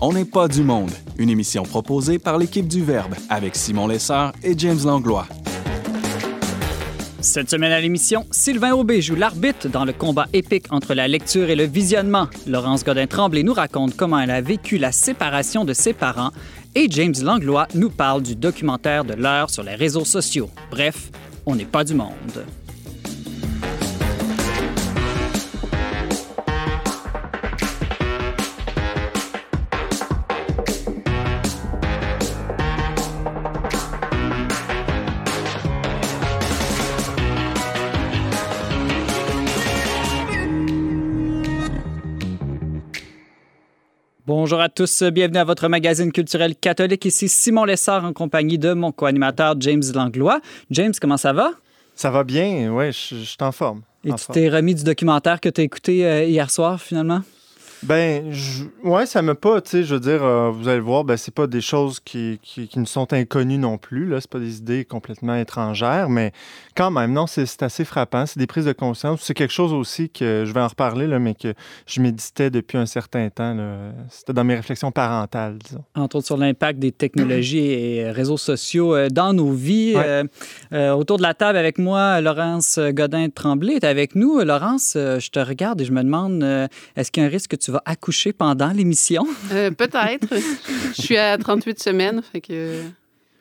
On n'est pas du monde, une émission proposée par l'équipe du Verbe avec Simon Lessard et James Langlois. Cette semaine à l'émission, Sylvain Aubé joue l'arbitre dans le combat épique entre la lecture et le visionnement. Laurence Godin-Tremblay nous raconte comment elle a vécu la séparation de ses parents et James Langlois nous parle du documentaire de l'heure sur les réseaux sociaux. Bref, on n'est pas du monde. Bonjour à tous, bienvenue à votre magazine culturel catholique. Ici Simon Lessard en compagnie de mon co-animateur James Langlois. James, comment ça va? Ça va bien, oui, je, je suis en forme. Et tu t'es remis du documentaire que tu as écouté euh, hier soir finalement? Ben, je... ouais, ça me pas, tu sais, je veux dire, euh, vous allez voir, ben, c'est pas des choses qui, qui, qui, nous sont inconnues non plus, là, c'est pas des idées complètement étrangères, mais quand même, non, c'est assez frappant, c'est des prises de conscience. C'est quelque chose aussi que, je vais en reparler, là, mais que je méditais depuis un certain temps, c'était dans mes réflexions parentales, disons. Entre autres sur l'impact des technologies et réseaux sociaux euh, dans nos vies. Ouais. Euh, euh, autour de la table avec moi, Laurence Godin-Tremblay est avec nous. Laurence, je te regarde et je me demande, est-ce qu'il y a un risque que tu tu vas accoucher pendant l'émission? Euh, Peut-être. je suis à 38 semaines, fait que...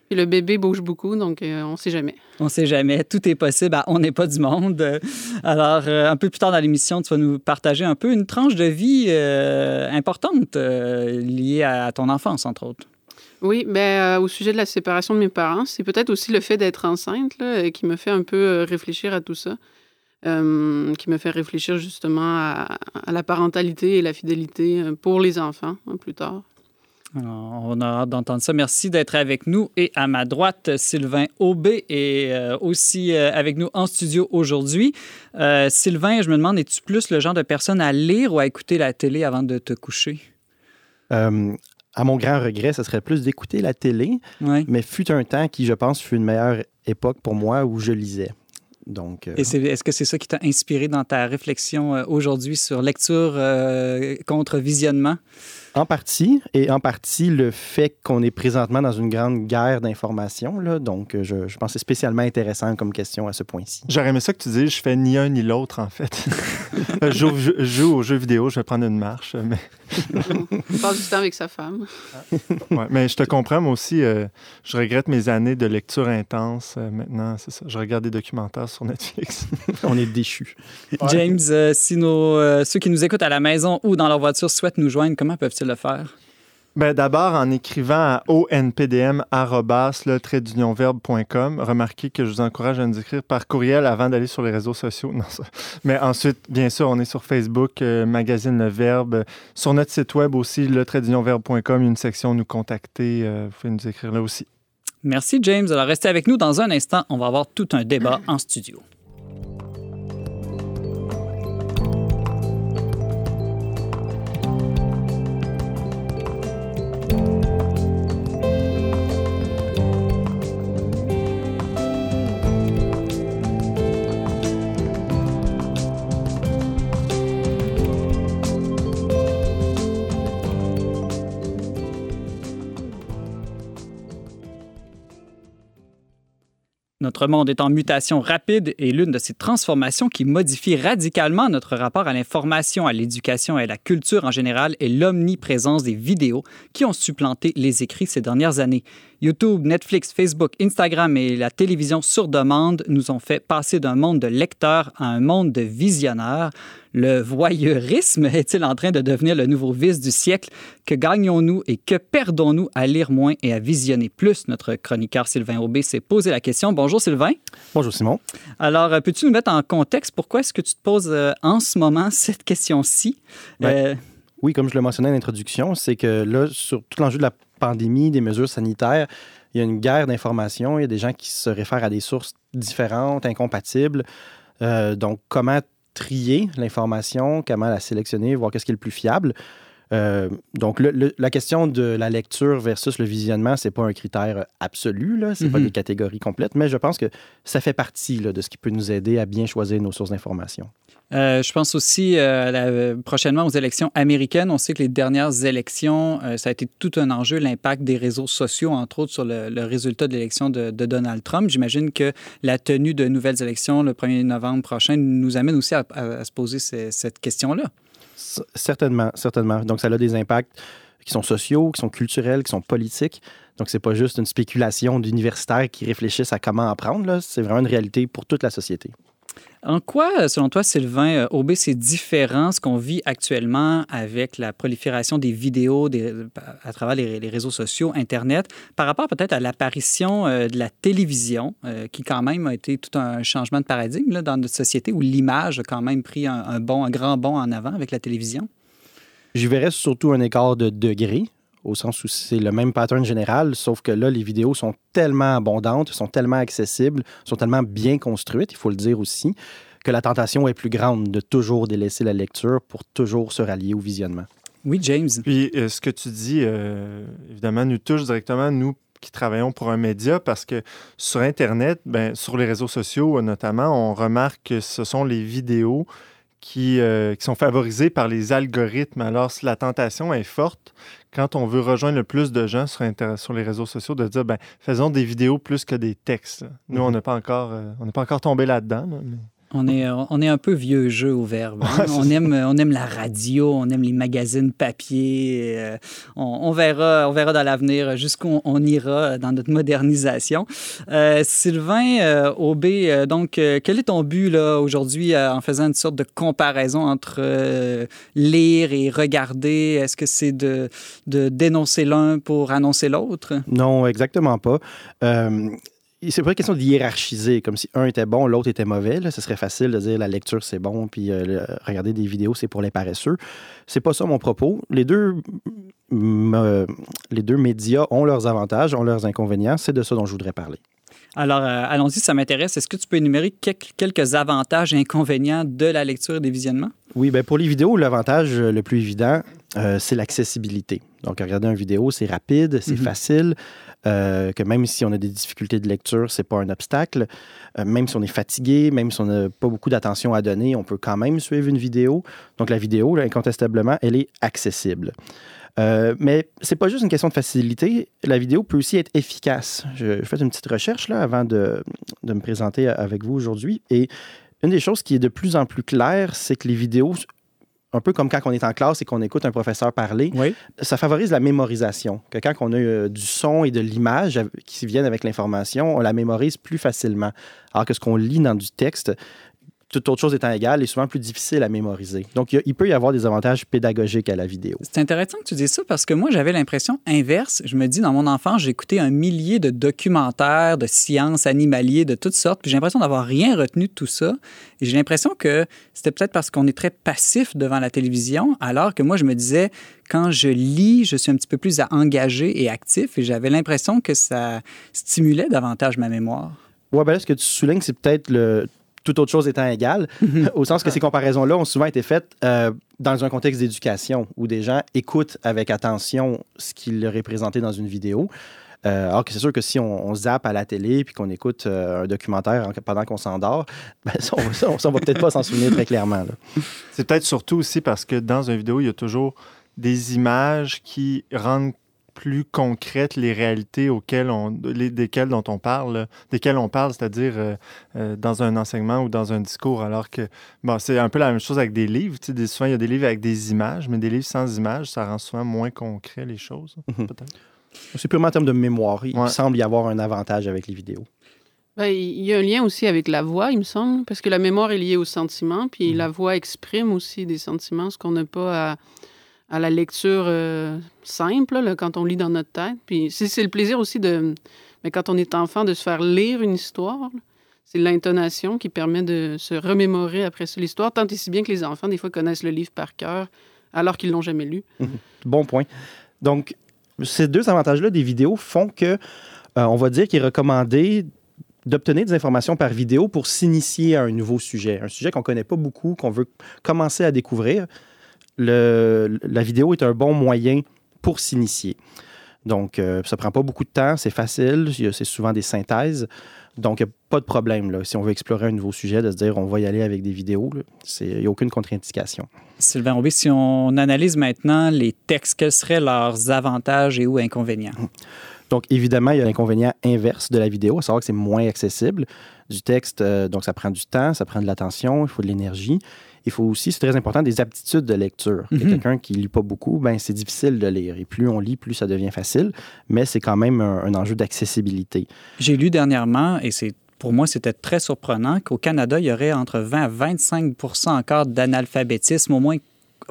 Puis le bébé bouge beaucoup, donc euh, on ne sait jamais. On ne sait jamais. Tout est possible. À on n'est pas du monde. Alors, euh, un peu plus tard dans l'émission, tu vas nous partager un peu une tranche de vie euh, importante liée à ton enfance, entre autres. Oui, mais au sujet de la séparation de mes parents, c'est peut-être aussi le fait d'être enceinte là, qui me fait un peu réfléchir à tout ça. Euh, qui me fait réfléchir justement à, à, la parentalité et la fidélité pour les enfants hein, plus tard. Alors, on a hâte d'entendre ça. Merci d'être avec nous. Et à ma droite, Sylvain Aubé est euh, aussi euh, avec nous en studio aujourd'hui. Euh, Sylvain, je me demande, es-tu plus le genre de personne à lire ou à écouter la télé avant de te coucher? à mon grand regret, ce serait plus d'écouter la télé, oui. mais fut un temps qui, je pense, fut une meilleure époque pour moi où je lisais. Euh... Est-ce est que c'est ça qui t'a inspiré dans ta réflexion euh, aujourd'hui sur lecture euh, contre visionnement? En partie, et en partie le fait qu'on est présentement dans une grande guerre d'information. Donc, euh, je, je pense que c'est spécialement intéressant comme question à ce point-ci. J'aurais aimé ça que tu dises, je fais ni un ni l'autre, en fait. je, joue, je, joue, aux jeux vidéo, je vais prendre une marche. Mais... Il passe du temps avec sa femme. ouais, mais je te comprends, moi aussi, euh, je regrette mes années de lecture intense. Euh, maintenant, c'est ça. Je regarde des documentaires sur Netflix. On est déchus. Ouais. James, euh, si nos, ceux qui nous écoutent à la maison ou dans leur voiture souhaitent nous joindre, comment peuvent-ils le faire? Ben, D'abord, en écrivant à onpdm.com. Remarquez que je vous encourage à nous écrire par courriel avant d'aller sur les réseaux sociaux. Non, ça. Mais ensuite, bien sûr, on est sur Facebook, euh, Magazine Le Verbe. Sur notre site web aussi, le-verbe.com, une section Nous contacter. Euh, vous pouvez nous écrire là aussi. Merci, James. Alors, restez avec nous. Dans un instant, on va avoir tout un débat en studio. Notre monde est en mutation rapide et l'une de ces transformations qui modifie radicalement notre rapport à l'information, à l'éducation et à la culture en général est l'omniprésence des vidéos qui ont supplanté les écrits ces dernières années. YouTube, Netflix, Facebook, Instagram et la télévision sur demande nous ont fait passer d'un monde de lecteurs à un monde de visionneurs. Le voyeurisme est-il en train de devenir le nouveau vice du siècle? Que gagnons-nous et que perdons-nous à lire moins et à visionner plus? Notre chroniqueur Sylvain Aubé s'est posé la question. Bonjour Sylvain. Bonjour Simon. Alors, peux-tu nous mettre en contexte pourquoi est-ce que tu te poses euh, en ce moment cette question-ci? Euh... Oui, comme je le mentionnais en introduction, c'est que là, sur tout l'enjeu de la pandémie, des mesures sanitaires, il y a une guerre d'information. Il y a des gens qui se réfèrent à des sources différentes, incompatibles. Euh, donc, comment trier l'information, comment la sélectionner, voir qu'est-ce qui est le plus fiable? Euh, donc, la question de la lecture versus le visionnement, c'est pas un critère absolu, ce n'est pas mhm. des catégories complètes, mais je pense que ça fait partie de ce qui peut nous aider à bien choisir nos sources d'information. Euh, je pense aussi euh, prochainement aux élections américaines. On sait que les dernières élections, ça a été tout un enjeu, l'impact des réseaux sociaux, entre autres, sur le, résultat de l'élection de, Donald Trump. J'imagine que la tenue de nouvelles élections le 1er novembre prochain nous amène aussi à, se poser cette question-là. Certainement, certainement. Donc, ça a des impacts qui sont sociaux, qui sont culturels, qui sont politiques. Donc, c'est pas juste une spéculation d'universitaires qui réfléchissent à comment apprendre. C'est vraiment une réalité pour toute la société. En quoi, selon toi, Sylvain, OB, c'est différent ce qu'on vit actuellement avec la prolifération des vidéos à travers les, réseaux sociaux, Internet, par rapport peut-être à l'apparition euh, de la télévision, euh, qui quand même a été tout un changement de paradigme dans notre société, où l'image a quand même pris un, bon, un grand bond en avant avec la télévision? Je verrais surtout un écart de degré au sens où c'est le même pattern général, sauf que là, les vidéos sont tellement abondantes, sont tellement accessibles, sont tellement bien construites, il faut le dire aussi, que la tentation est plus grande de toujours délaisser la lecture pour toujours se rallier au visionnement. Oui, James. Puis euh, ce que tu dis, euh, évidemment, nous touche directement, nous qui travaillons pour un média, parce que sur Internet, ben, sur les réseaux sociaux notamment, on remarque que ce sont les vidéos qui, euh, qui, sont favorisées par les algorithmes. Alors, si la tentation est forte, quand on veut rejoindre le plus de gens sur, sur les réseaux sociaux, de dire, ben, faisons des vidéos plus que des textes. Nous, on mhm. n'a pas, encore, euh, on pas encore tombé là-dedans. mais... On est, on est un peu vieux jeu au verbe. Hein. on, aime, on aime la radio, on aime les magazines papier. Euh, on, verra, on verra dans l'avenir jusqu'où on, ira dans notre modernisation. Euh, Sylvain euh, Aubé, donc, quel est ton but là, aujourd'hui en faisant une sorte de comparaison entre lire et regarder? Est-ce que c'est de, de dénoncer l'un pour annoncer l'autre? Non, exactement pas c'est pas une question de hiérarchiser, comme si un était bon, l'autre était mauvais. Ce serait facile de dire la lecture c'est bon, puis euh, regarder des vidéos c'est pour les paresseux. C'est pas ça mon propos. Les deux, les deux médias ont leurs avantages, ont leurs inconvénients. C'est de ça dont je voudrais parler. Alors, euh, allons-y, ça m'intéresse. Est-ce que tu peux énumérer quelques avantages et inconvénients de la lecture et des visionnements? Oui, bien pour les vidéos, l'avantage le plus évident, euh, c'est l'accessibilité. Donc, regarder une vidéo, c'est rapide, c'est mhm. facile. Euh, que même si on a des difficultés de lecture, c'est pas un obstacle. Euh, même si on est fatigué, même si on n'a pas beaucoup d'attention à donner, on peut quand même suivre une vidéo. Donc la vidéo, incontestablement, elle est accessible. Euh, mais c'est pas juste une question de facilité. La vidéo peut aussi être efficace. Je, fais une petite recherche là, avant de, de me présenter avec vous aujourd'hui. Et une des choses qui est de plus en plus claire, c'est que les vidéos un peu comme quand on est en classe et qu'on écoute un professeur parler, ça favorise la mémorisation. Que quand on a euh, du son et de l'image qui viennent avec l'information, on la mémorise plus facilement. Alors que ce qu'on lit dans du texte, toute autre chose étant égale, est souvent plus difficile à mémoriser. Donc, il, peut y avoir des avantages pédagogiques à la vidéo. C'est intéressant que tu dises ça parce que moi, j'avais l'impression inverse. Je me dis, dans mon enfance, j'ai écouté un millier de documentaires de sciences animaliers de toutes sortes, puis j'ai l'impression d'avoir rien retenu de tout ça. Et j'ai l'impression que c'était peut-être parce qu'on est très passif devant la télévision, alors que moi, je me disais, quand je lis, je suis un petit peu plus engagé et actif, et j'avais l'impression que ça stimulait davantage ma mémoire. Oui, ben là, ce que tu soulignes, c'est peut-être le toute autre chose étant égale, mhm. au sens que ces comparaisons-là ont souvent été faites euh, dans un contexte d'éducation où des gens écoutent avec attention ce qu'il leur est présenté dans une vidéo. Euh, alors que c'est sûr que si on, zappe à la télé puis qu'on écoute euh, un documentaire pendant qu'on s'endort, ben, on, ne va peut-être pas s'en souvenir très clairement. C'est peut-être surtout aussi parce que dans une vidéo, il y a toujours des images qui rendent plus concrètes les réalités auxquelles on, desquelles dont on parle, desquelles on parle, c'est-à-dire euh, euh, dans un enseignement ou dans un discours, alors que bon, c'est un peu la même chose avec des livres. Tu sais, souvent, il y a des livres avec des images, mais des livres sans images, ça rend souvent moins concret les choses, mhm. peut-être. C'est purement en termes de mémoire. Il semble y avoir un avantage avec les vidéos. Ben, il y a un lien aussi avec la voix, il me semble, parce que la mémoire est liée au sentiment, puis mhm. la voix exprime aussi des sentiments, ce qu'on n'a pas à à la lecture euh, simple, quand on lit dans notre tête. Puis c'est le plaisir aussi de, mais quand on est enfant, de se faire lire une histoire. C'est l'intonation qui permet de se remémorer après l'histoire, tant et si bien que les enfants, des fois, connaissent le livre par cœur alors qu'ils l'ont jamais lu. Mhm. Bon point. Donc, ces deux avantages-là des vidéos font que, euh, on va dire qu'il est recommandé d'obtenir des informations par vidéo pour s'initier à un nouveau sujet, un sujet qu'on ne connaît pas beaucoup, qu'on veut commencer à découvrir le, la vidéo est un bon moyen pour s'initier. Donc, euh, ça prend pas beaucoup de temps, c'est facile, c'est souvent des synthèses. Donc, pas de problème. Là. Si on veut explorer un nouveau sujet, de se dire on va y aller avec des vidéos, il n'y a aucune contre-indication. Sylvain Aubé, si on analyse maintenant les textes, quels seraient leurs avantages et ou inconvénients? Donc, évidemment, il y a l'inconvénient inverse de la vidéo, à savoir que c'est moins accessible. Du texte, euh, donc ça prend du temps, ça prend de l'attention, il faut de l'énergie. Il faut aussi, c'est très important, des aptitudes de lecture. Mm Quelqu'un qui ne lit pas beaucoup, ben, c'est difficile de lire. Et plus on lit, plus ça devient facile, mais c'est quand même un, enjeu d'accessibilité. J'ai lu dernièrement, et c'est pour moi, c'était très surprenant qu'au Canada, il y aurait entre 20 à 25% encore d'analphabétisme, au moins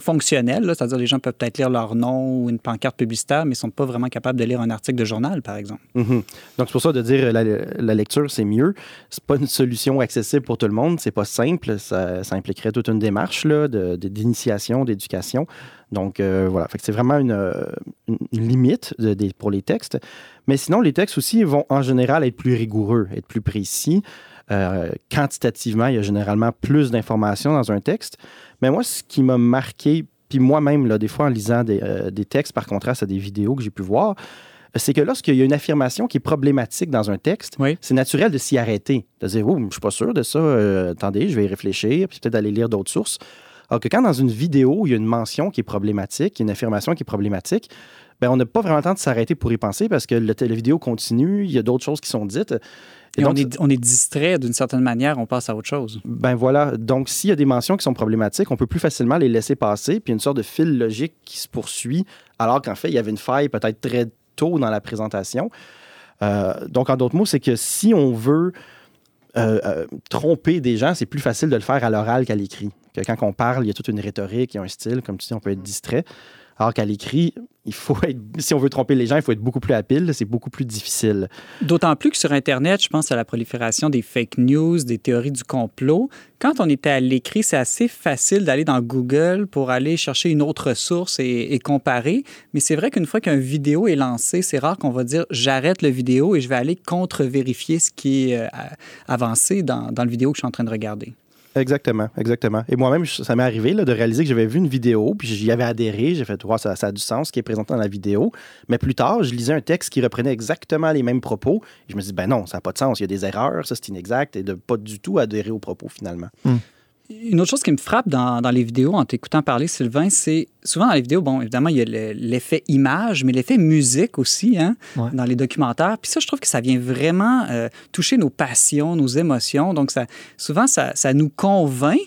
fonctionnel, c'est-à-dire les gens peuvent peut-être lire leur nom ou une pancarte publicitaire, mais ne sont pas vraiment capables de lire un article de journal, par exemple. Mhm. Donc, c'est pour ça de dire la, la lecture, c'est mieux. C'est pas une solution accessible pour tout le monde. C'est pas simple. Ça, impliquerait toute une démarche d'initiation, d'éducation. Donc, euh, voilà. c'est vraiment une, une limite pour les textes. Mais sinon, les textes aussi vont en général être plus rigoureux, être plus précis. Euh, quantitativement, il y a généralement plus d'informations dans un texte. Mais moi, ce qui m'a marqué, puis moi-même, des fois en lisant euh, des, textes par contraste à des vidéos que j'ai pu voir, c'est que lorsqu'il y a une affirmation qui est problématique dans un texte, c'est naturel de s'y arrêter, de dire, oh, je suis pas sûr de ça, euh, attendez, je vais y réfléchir, puis peut-être aller lire d'autres sources. Alors que quand dans une vidéo, il y a une mention qui est problématique, une affirmation qui est problématique, ben, on n'a pas vraiment le temps de s'arrêter pour y penser parce que le, la vidéo continue, il y a d'autres choses qui sont dites. Et, on, est, on, est, distrait d'une certaine manière, on passe à autre chose. Ben voilà. Donc, s'il y a des mentions qui sont problématiques, on peut plus facilement les laisser passer, puis une sorte de fil logique qui se poursuit, alors qu'en fait, il y avait une faille peut-être très tôt dans la présentation. Euh, donc, en d'autres mots, c'est que si on veut euh, euh, tromper des gens, c'est plus facile de le faire à l'oral qu'à l'écrit. Que quand on parle, il y a toute une rhétorique, il y a un style, comme tu dis, on peut être distrait. Alors qu'à l'écrit, il faut être, si on veut tromper les gens, il faut être beaucoup plus habile, c'est beaucoup plus difficile. D'autant plus que sur Internet, je pense à la prolifération des fake news, des théories du complot. Quand on était à l'écrit, c'est assez facile d'aller dans Google pour aller chercher une autre source et, comparer. Mais c'est vrai qu'une fois qu'une vidéo est lancée, c'est rare qu'on va dire j'arrête la vidéo et je vais aller contre-vérifier ce qui est euh, avancé dans, dans le vidéo que je suis en train de regarder. Exactement, exactement. Et moi-même, ça m'est arrivé de réaliser que j'avais vu une vidéo, puis j'y avais adhéré, j'ai fait, wow, ça, ça a du sens ce qui est présenté dans la vidéo. Mais plus tard, je lisais un texte qui reprenait exactement les mêmes propos, et je me dis, ben non, ça n'a pas de sens, il y a des erreurs, ça c'est inexact, et de pas du tout adhérer aux propos finalement. Hmm. Une autre chose qui me frappe dans, dans les vidéos, en t'écoutant parler, Sylvain, c'est souvent dans les vidéos, bon, évidemment, il y a l'effet image, mais l'effet musique aussi, hein, dans les documentaires. Puis ça, je trouve que ça vient vraiment euh, toucher nos passions, nos émotions. Donc, ça, souvent, ça, ça nous convainc.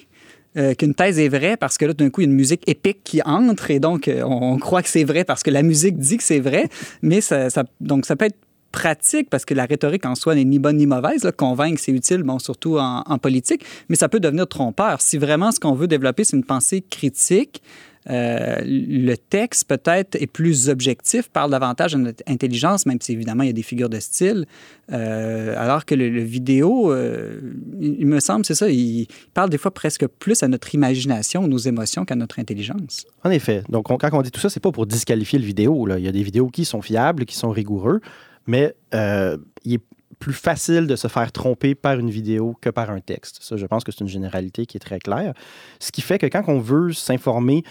Euh, qu'une thèse est vraie parce que là, d'un coup, il y a une musique épique qui entre et donc euh, on, croit que c'est vrai parce que la musique dit que c'est vrai, mais ça, ça, donc ça peut être pratique, parce que la rhétorique en soi n'est ni bonne ni mauvaise. Là. Convaincre, c'est utile, bon, surtout en, politique, mais ça peut devenir trompeur. Si vraiment ce qu'on veut développer, c'est une pensée critique, euh, le texte peut-être est plus objectif, parle davantage de notre intelligence, même si évidemment il y a des figures de style, euh, alors que le, vidéo, euh, il, me semble, c'est ça, il, parle des fois presque plus à notre imagination, nos émotions qu'à notre intelligence. En effet. Donc quand on dit tout ça, c'est pas pour disqualifier le vidéo. Il y a des vidéos qui sont fiables, qui sont rigoureux, mais euh, il est plus facile de se faire tromper par une vidéo que par un texte. Ça, je pense que c'est une généralité qui est très claire. Ce qui fait que quand on veut s'informer,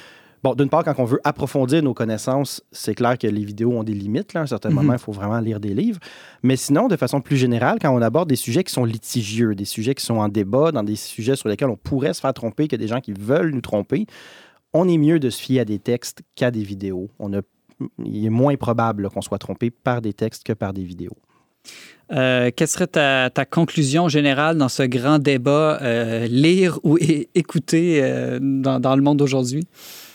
bon, d'une part, quand on veut approfondir nos connaissances, c'est clair que les vidéos ont des limites. Là. À un certain mhm. moment, il faut vraiment lire des livres. Mais sinon, de façon plus générale, quand on aborde des sujets qui sont litigieux, des sujets qui sont en débat, dans des sujets sur lesquels on pourrait se faire tromper, qu'il y a des gens qui veulent nous tromper, on est mieux de se fier à des textes qu'à des vidéos. On a il est moins probable qu'on soit trompé par des textes que par des vidéos. Euh, quelle serait ta, conclusion générale dans ce grand débat euh, lire ou écouter euh, dans, le monde d'aujourd'hui?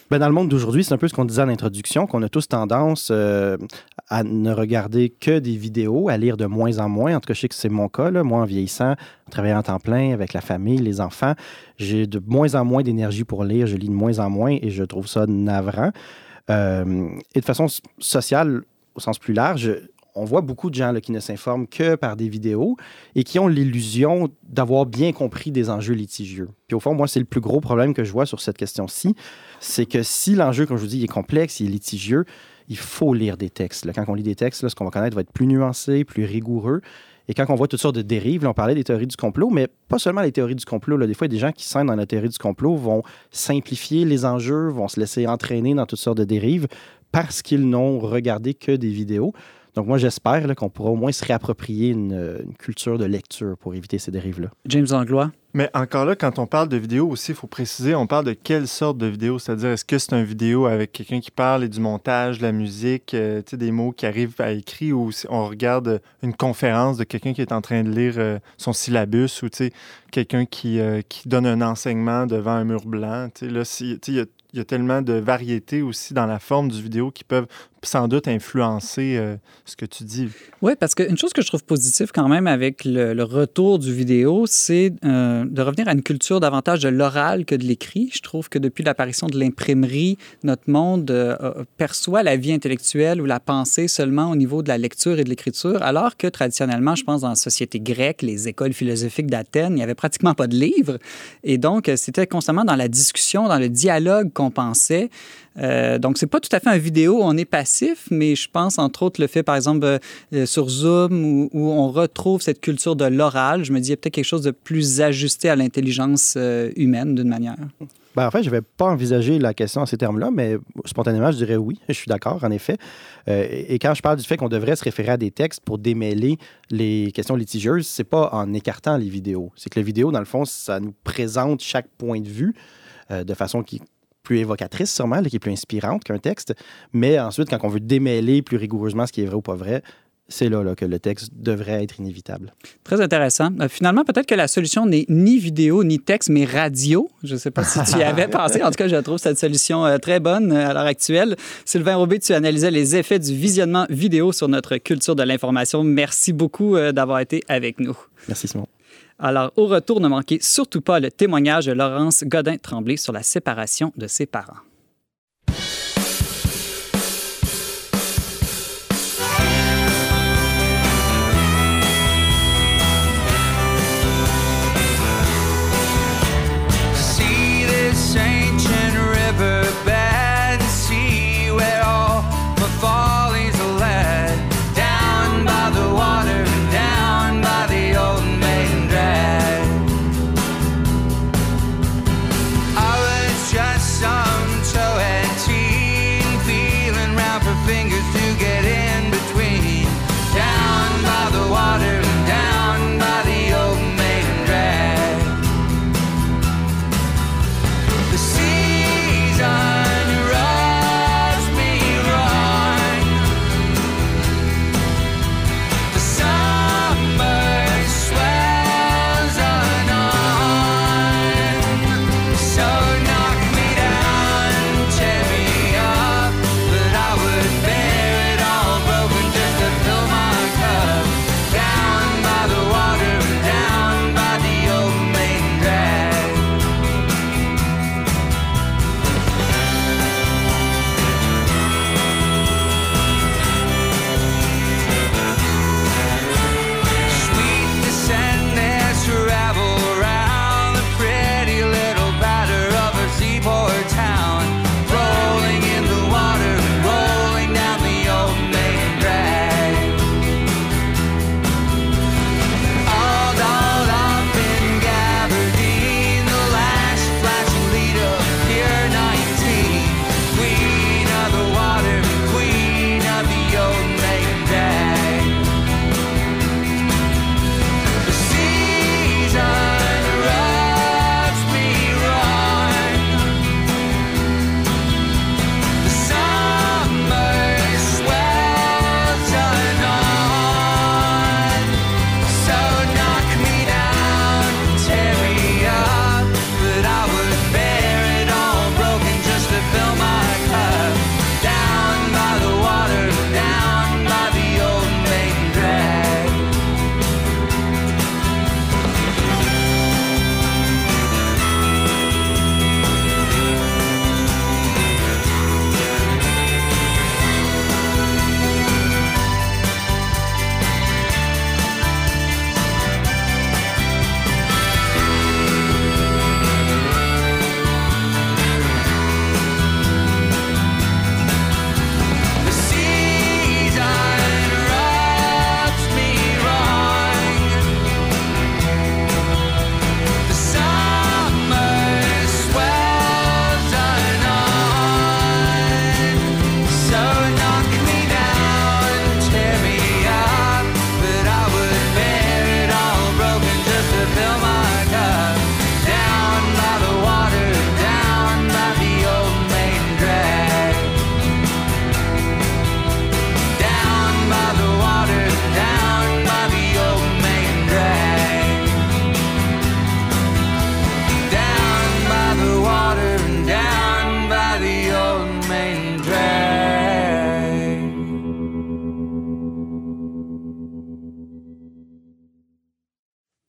Ben dans le monde d'aujourd'hui, c'est un peu ce qu'on disait en introduction, qu'on a tous tendance à ne regarder que des vidéos, à lire de moins en moins. En tout cas, je sais que c'est mon cas. Moi, en vieillissant, en travaillant en temps plein avec la famille, les enfants, j'ai de moins en moins d'énergie pour lire. Je lis de moins en moins et je trouve ça navrant. Euh, et de façon sociale, au sens plus large, on voit beaucoup de gens qui ne s'informent que par des vidéos et qui ont l'illusion d'avoir bien compris des enjeux litigieux. Puis au fond, moi, c'est le plus gros problème que je vois sur cette question-ci, c'est que si l'enjeu, comme je vous dis, est complexe, il est litigieux, il faut lire des textes. Quand on lit des textes, ce qu'on va connaître va être plus nuancé, plus rigoureux. Et quand on voit toutes sortes de dérives, on parlait des théories du complot, mais pas seulement les théories du complot. Là. Des fois, des gens qui sont dans la théorie du complot vont simplifier les enjeux, vont se laisser entraîner dans toutes sortes de dérives parce qu'ils n'ont regardé que des vidéos. Donc, moi, j'espère qu'on pourra au moins se réapproprier une, culture de lecture pour éviter ces dérives-là. James Anglois. Mais encore là, quand on parle de vidéo aussi, il faut préciser, on parle de quelle sorte de vidéo? C'est-à-dire, est-ce que c'est une vidéo avec quelqu'un qui parle et du montage, de la musique, euh, des mots qui arrivent à écrit, ou on regarde une conférence de quelqu'un qui est en train de lire euh, son syllabus, ou quelqu'un qui, euh, qui donne un enseignement devant un mur blanc? Là, il y a il y a tellement de variétés aussi dans la forme du vidéo qui peuvent sans doute influencer euh, ce que tu dis. Oui, parce qu'une chose que je trouve positive quand même avec le, retour du vidéo, c'est euh, de revenir à une culture davantage de l'oral que de l'écrit. Je trouve que depuis l'apparition de l'imprimerie, notre monde euh, perçoit la vie intellectuelle ou la pensée seulement au niveau de la lecture et de l'écriture, alors que traditionnellement, je pense dans la société grecque, les écoles philosophiques d'Athènes, il n'y avait pratiquement pas de livres. Et donc, c'était constamment dans la discussion, dans le dialogue qu'on pensait. Euh, donc, c'est pas tout à fait un vidéo, on est passif, mais je pense entre autres le fait, par exemple, euh, euh, sur Zoom, où, on retrouve cette culture de l'oral. Je me dis, il y a peut-être quelque chose de plus ajusté à l'intelligence humaine d'une manière. Ben, en fait, je n'avais pas envisagé la question en ces termes-là, mais spontanément, je dirais oui. Je suis d'accord, en effet. et quand je parle du fait qu'on devrait se référer à des textes pour démêler les questions litigieuses, c'est pas en écartant les vidéos. C'est que la vidéo, dans le fond, ça nous présente chaque point de vue de façon qui plus évocatrice sûrement, qui est plus inspirante qu'un texte. Mais ensuite, quand on veut démêler plus rigoureusement ce qui est vrai ou pas vrai, c'est là, là, que le texte devrait être inévitable. Très intéressant. Euh, finalement, peut-être que la solution n'est ni vidéo ni texte, mais radio. Je ne sais pas si tu y avais pensé. En tout cas, je trouve cette solution euh, très bonne euh, à l'heure actuelle. Sylvain Robé, tu analysais les effets du visionnement vidéo sur notre culture de l'information. Merci beaucoup d'avoir été avec nous. Merci, Simon. Alors, au retour, ne manquez surtout pas le témoignage de Laurence Godin-Tremblay sur la séparation de ses parents.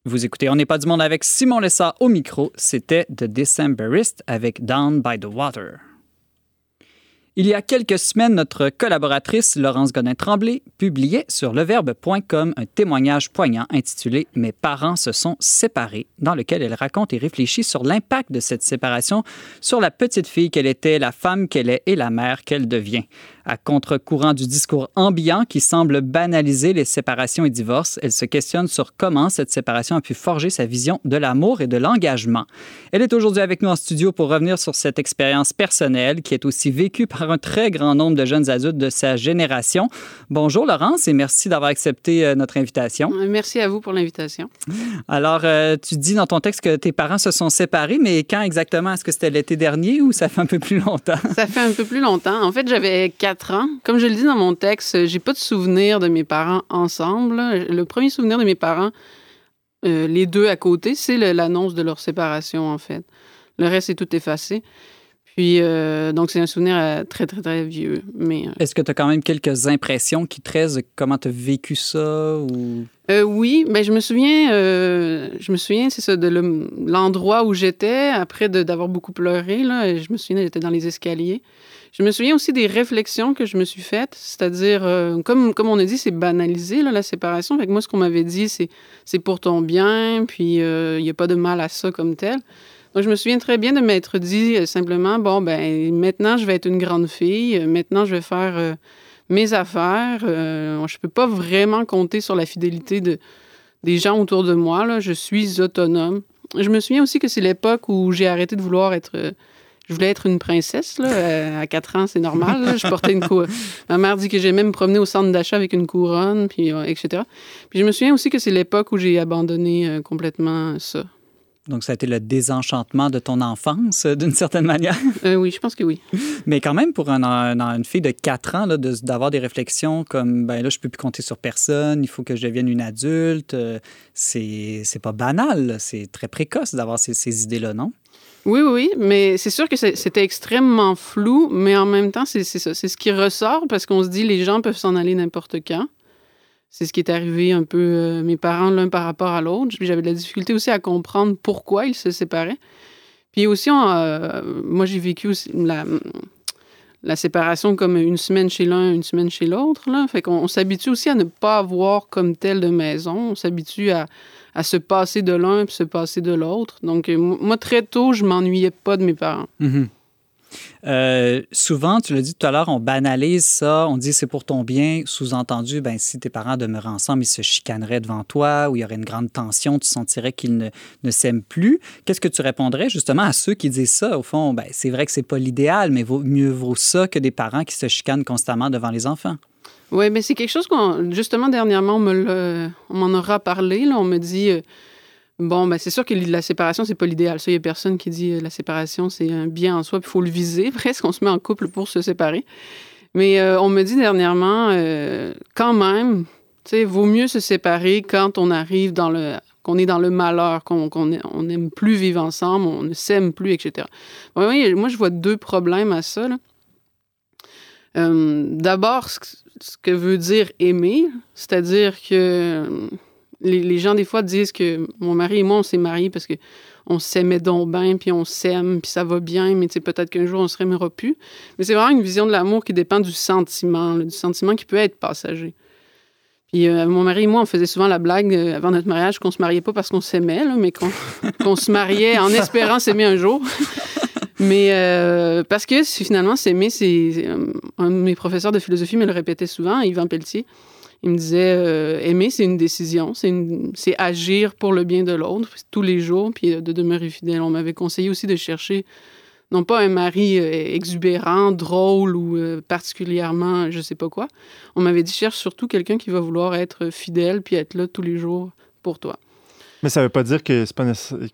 Vous écoutez On n'est pas du monde avec Simon Lessa au micro. C'était The Decemberist avec Down by the Water. Il y a quelques semaines, notre collaboratrice Laurence Godin-Tremblay publiait sur leverbe.com un témoignage poignant intitulé Mes parents se sont séparés, dans lequel elle raconte et réfléchit sur l'impact de cette séparation sur la petite fille qu'elle était, la femme qu'elle est et la mère qu'elle devient à contre-courant du discours ambiant qui semble banaliser les séparations et divorces. Elle se questionne sur comment cette séparation a pu forger sa vision de l'amour et de l'engagement. Elle est aujourd'hui avec nous en studio pour revenir sur cette expérience personnelle qui est aussi vécue par un très grand nombre de jeunes adultes de sa génération. Bonjour Laurence et merci d'avoir accepté euh, notre invitation. Merci à vous pour l'invitation. Alors, euh, tu dis dans ton texte que tes parents se sont séparés, mais quand exactement? Est-ce que c'était l'été dernier ou ça fait un peu plus longtemps? Ça fait un peu plus longtemps. En fait, j'avais 4 ans. Comme je le dis dans mon texte, j'ai pas de souvenir de mes parents ensemble. Le premier souvenir de mes parents, euh, les deux à côté, c'est l'annonce de leur séparation, en fait. Le reste est tout effacé. Puis, euh, donc, c'est un souvenir euh, très, très, très vieux. Mais, Est-ce que tu as quand même quelques impressions qui te restent de comment tu as vécu ça? Ou... oui, mais je me souviens, je me souviens, c'est ça, de l'endroit où j'étais après d'avoir beaucoup pleuré. Là, je me souviens, j'étais dans les escaliers. Je me souviens aussi des réflexions que je me suis faites, c'est-à-dire, euh, comme, comme on a dit, c'est banalisé, là, la séparation. Fait moi, ce qu'on m'avait dit, c'est c'est pour ton bien, puis il euh, n'y a pas de mal à ça comme tel. Donc, je me souviens très bien de m'être dit euh, simplement, bon, ben maintenant, je vais être une grande fille, maintenant, je vais faire mes affaires. je ne peux pas vraiment compter sur la fidélité de, des gens autour de moi, là. je suis autonome. Je me souviens aussi que c'est l'époque où j'ai arrêté de vouloir être je voulais être une princesse. Là. Euh, à 4 ans, c'est normal. Je portais une couronne. Ma mère dit que j'aimais me promener au centre d'achat avec une couronne, puis, euh, etc. Puis je me souviens aussi que c'est l'époque où j'ai abandonné euh, complètement ça. Donc, ça a été le désenchantement de ton enfance, d'une certaine manière? oui, je pense que oui. Mais quand même, pour une fille de 4 ans, d'avoir des réflexions comme, ben là, je peux plus compter sur personne, il faut que je devienne une adulte, c'est pas banal, c'est très précoce d'avoir ces, ces idées-là, non? Oui, oui, mais c'est sûr que c'était extrêmement flou, mais en même temps, c'est ça. C'est ce qui ressort parce qu'on se dit les gens peuvent s'en aller n'importe quand. C'est ce qui est arrivé un peu euh, mes parents l'un par rapport à l'autre. J'avais de la difficulté aussi à comprendre pourquoi ils se séparaient. Puis aussi, euh, moi, j'ai vécu la, séparation comme une semaine chez l'un, une semaine chez l'autre. Fait qu'on s'habitue aussi à ne pas avoir comme tel de maison. On s'habitue à, à se passer de l'un puis se passer de l'autre. Donc, euh, moi, très tôt, je m'ennuyais pas de mes parents. Mm-hmm. Euh, souvent, tu l'as dit tout à l'heure, on banalise ça, on dit c'est pour ton bien. Sous-entendu, ben, si tes parents demeuraient ensemble, ils se chicaneraient devant toi ou il y aurait une grande tension, tu sentirais qu'ils ne, ne s'aiment plus. Qu'est-ce que tu répondrais justement à ceux qui disent ça? Au fond, ben, c'est vrai que c'est pas l'idéal, mais vaut, mieux vaut ça que des parents qui se chicanent constamment devant les enfants. Oui, mais c'est quelque chose qu'on, justement, dernièrement, on, m'en aura parlé. Là, on me dit, euh, bon, ben, c'est sûr que la séparation, c'est pas l'idéal. Ça, il n'y a personne qui dit euh, la séparation, c'est un bien en soi, il faut le viser. Presque, on se met en couple pour se séparer. Mais euh, on me dit dernièrement, quand même, tu sais, vaut mieux se séparer quand on arrive dans le qu'on est dans le malheur, qu'on n'aime plus vivre ensemble, on ne s'aime plus, etc. Moi, je vois deux problèmes à ça. D'abord, ce que veut dire aimer, c'est-à-dire que euh, les, gens des fois disent que mon mari et moi on s'est mariés parce que on s'aimait donc bien, puis on s'aime, puis ça va bien, mais peut-être qu'un jour on se remettra plus. Mais c'est vraiment une vision de l'amour qui dépend du sentiment, du sentiment qui peut être passager. Puis euh, mon mari et moi, on faisait souvent la blague euh, avant notre mariage qu'on se mariait pas parce qu'on s'aimait, mais qu'on se mariait en espérant s'aimer un jour. Mais euh, parce que finalement, s'aimer, c'est. Un de mes professeurs de philosophie me le répétait souvent, Yvan Pelletier. Il me disait euh, aimer, c'est une décision, c'est agir pour le bien de l'autre tous les jours, puis de demeurer fidèle. On m'avait conseillé aussi de chercher non pas un mari euh, exubérant, drôle ou particulièrement je sais pas quoi. On m'avait dit cherche surtout quelqu'un qui va vouloir être fidèle puis être là tous les jours pour toi. Mais ça veut pas dire que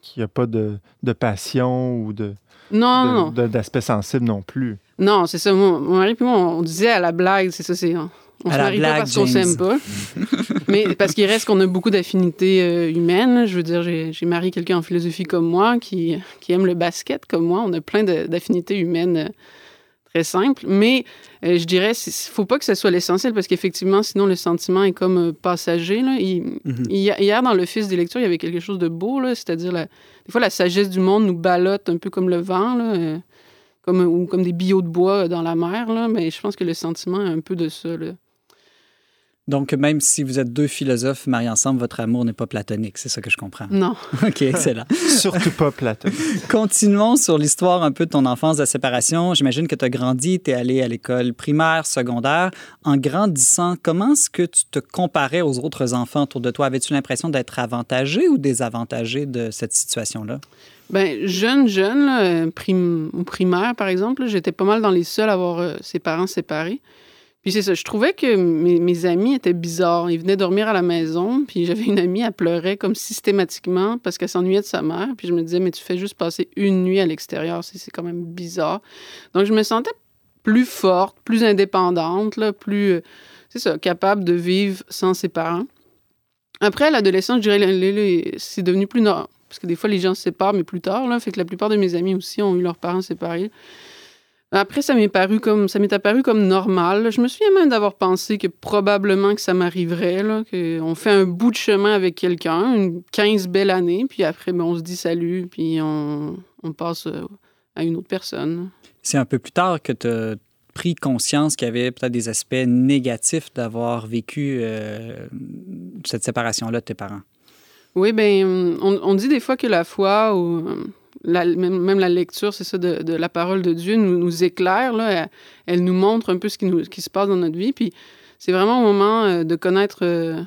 qu'il n'y a pas de, de passion ou de non, d'aspect sensible non plus. Non, c'est ça. Mon, mari et moi, on disait à la blague, c'est ça, c'est. On se marie pas parce qu'on s'aime pas. mais parce qu'il reste qu'on a beaucoup d'affinités euh, humaines. Je veux dire, j'ai marié quelqu'un en philosophie comme moi, qui, qui aime le basket comme moi. On a plein d'affinités humaines euh, très simple. Mais euh, je dirais, il faut pas que ce soit l'essentiel parce qu'effectivement, sinon le sentiment est comme euh, passager. Là. Mhm. hier, dans le fils des lectures, il y avait quelque chose de beau, c'est-à-dire des fois la sagesse du monde nous ballotte un peu comme le vent, là, euh, comme, ou comme des billots de bois dans la mer. Là, mais je pense que le sentiment est un peu de ça. Là. Donc, même si vous êtes deux philosophes mariés ensemble, votre amour n'est pas platonique, c'est ça que je comprends. Non. OK, excellent. Surtout pas platonique. Continuons sur l'histoire un peu de ton enfance de séparation. J'imagine que tu as grandi, tu es allé à l'école primaire, secondaire. En grandissant, comment est-ce que tu te comparais aux autres enfants autour de toi? Avais-tu l'impression d'être avantagé ou désavantagé de cette situation-là? Ben jeune, jeune, là, au primaire, par exemple, j'étais pas mal dans les seuls à avoir euh, ses parents séparés. Puis c'est ça, je trouvais que mes, amis étaient bizarres. Ils venaient dormir à la maison, puis j'avais une amie, elle pleurait comme systématiquement parce qu'elle s'ennuyait de sa mère. Puis je me disais, mais tu fais juste passer une nuit à l'extérieur, c'est quand même bizarre. Donc je me sentais plus forte, plus indépendante, plus, euh, c'est ça, capable de vivre sans ses parents. Après, l'adolescence, je dirais, c'est devenu plus normal. Parce que des fois, les gens se séparent, mais plus tard, là, fait que la plupart de mes amis aussi ont eu leurs parents séparés. Après, ça m'est paru comme ça m'est apparu comme normal. Je me souviens même d'avoir pensé que probablement que ça m'arriverait, qu'on fait un bout de chemin avec quelqu'un, une 15 belles années, puis après, ben, on se dit salut, puis on, passe euh, à une autre personne. C'est un peu plus tard que tu as pris conscience qu'il y avait peut-être des aspects négatifs d'avoir vécu euh, cette séparation-là de tes parents? Oui, ben on, on, dit des fois que la foi ou même, la lecture, c'est ça, de, la parole de Dieu nous, éclaire, là, elle, nous montre un peu ce qui, se passe dans notre vie. Puis c'est vraiment au moment euh, de connaître, euh,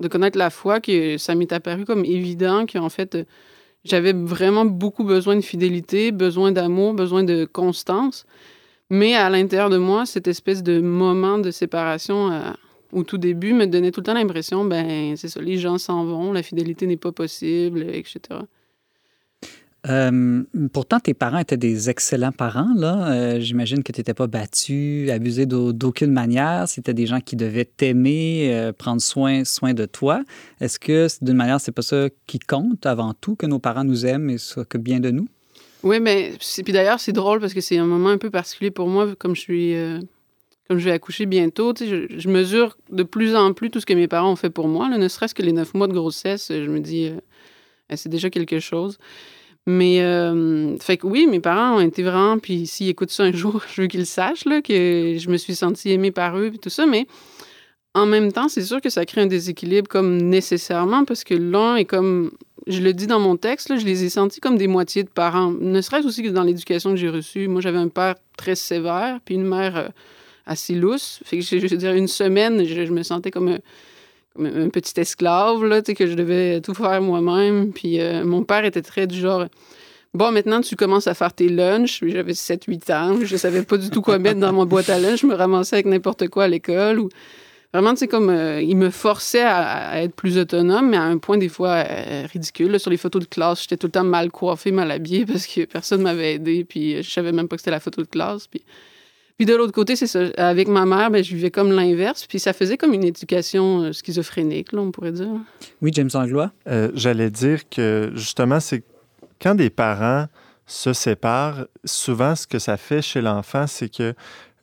de connaître la foi que ça m'est apparu comme évident qu'en fait, euh, j'avais vraiment beaucoup besoin de fidélité, besoin d'amour, besoin de constance. Mais à l'intérieur de moi, cette espèce de moment de séparation au tout début me donnait tout le temps l'impression, ben c'est ça, les gens s'en vont, la fidélité n'est pas possible, etc. Euh, pourtant, tes parents étaient des excellents parents. Là. Euh, j'imagine que tu n'étais pas battu, abusé d'aucune manière. C'était des gens qui devaient t'aimer, euh, prendre soin, soin de toi. Est-ce que, d'une manière, c'est pas ça qui compte avant tout, que nos parents nous aiment et que bien de nous? Oui, mais puis d'ailleurs, c'est drôle parce que c'est un moment un peu particulier pour moi, comme je suis, comme je vais accoucher bientôt. Je, je, mesure de plus en plus tout ce que mes parents ont fait pour moi. ne serait-ce que les neuf mois de grossesse, je me dis, c'est déjà quelque chose. Mais, euh, fait que oui, mes parents ont été vraiment, puis s'ils écoutent ça un jour, je veux qu'ils sachent, là, que je me suis sentie aimée par eux, et tout ça, mais en même temps, c'est sûr que ça crée un déséquilibre comme nécessairement, parce que l'un est comme, je le dis dans mon texte, là, je les ai sentis comme des moitiés de parents, ne serait-ce aussi que dans l'éducation que j'ai reçue. Moi, j'avais un père très sévère, puis une mère euh, assez lousse. Fait que, je, veux dire, une semaine, je, me sentais comme un petit esclave, là, que je devais tout faire moi-même. Puis euh, mon père était très du genre Bon, maintenant, tu commences à faire tes lunchs. J'avais 7-8 ans. Je savais pas du tout quoi mettre dans mon boîte à lunch. Je me ramassais avec n'importe quoi à l'école. Ou... Vraiment, tu sais, comme euh, il me forçait à, être plus autonome, mais à un point des fois euh, ridicule. sur les photos de classe, j'étais tout le temps mal coiffée, mal habillée parce que personne m'avait aidé. Puis je savais même pas que c'était la photo de classe. Puis de l'autre côté, c'est ça. Avec ma mère, ben, je vivais comme l'inverse. Puis ça faisait comme une éducation euh, schizophrénique, là, on pourrait dire. Oui, James Anglois. Euh, j'allais dire que justement, c'est quand des parents se séparent, souvent ce que ça fait chez l'enfant, c'est que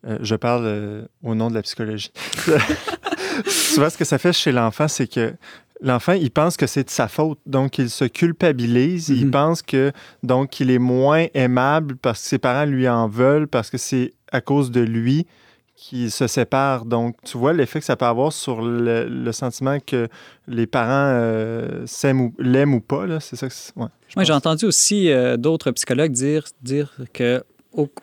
euh, je parle au nom de la psychologie. souvent, ce que ça fait chez l'enfant, c'est que l'enfant, il pense que c'est de sa faute, donc il se culpabilise, il mhm. pense que donc il est moins aimable parce que ses parents lui en veulent, parce que c'est à cause de lui qui se sépare. Donc, tu vois l'effet que ça peut avoir sur le, sentiment que les parents euh, l'aiment ou pas. C'est ça que ouais, j'ai entendu aussi euh, d'autres psychologues dire, dire que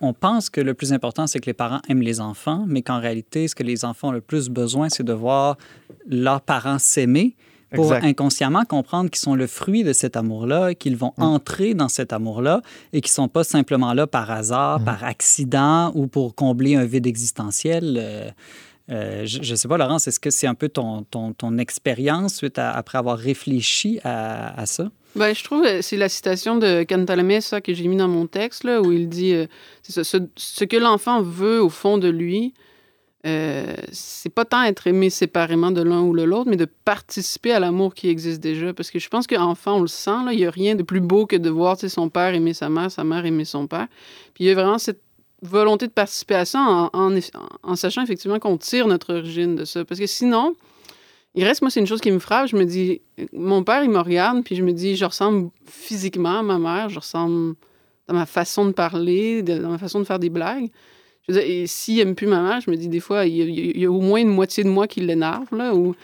on pense que le plus important, c'est que les parents aiment les enfants, mais qu'en réalité, ce que les enfants ont le plus besoin, c'est de voir leurs parents s'aimer pour inconsciemment comprendre qu'ils sont le fruit de cet amour-là, qu'ils vont mm. entrer dans cet amour-là et qu'ils ne sont pas simplement là par hasard, mm. par accident ou pour combler un vide existentiel. Euh, euh, je ne sais pas, Laurence, est-ce que c'est un peu ton, ton, ton expérience suite après avoir réfléchi à, à ça? Ben, je trouve que c'est la citation de Cantalamé, ça, que j'ai mis dans mon texte, là, où il dit euh, ce, ce, que l'enfant veut au fond de lui, euh, c'est pas tant être aimé séparément de l'un ou de l'autre, mais de participer à l'amour qui existe déjà. Parce que je pense qu'enfant, on le sent, il n'y a rien de plus beau que de voir son père aimer sa mère, sa mère aimer son père. Puis il y a vraiment cette volonté de participer à ça en, sachant effectivement qu'on tire notre origine de ça. Parce que sinon, il reste, moi, c'est une chose qui me frappe. Je me dis, mon père, il me regarde, puis je me dis, je ressemble physiquement à ma mère, je ressemble dans ma façon de parler, dans ma façon de faire des blagues. Je veux dire, et s'il n'aime plus ma mère, je me dis, des fois, il y, a, au moins une moitié de moi qui l'énerve, là, ou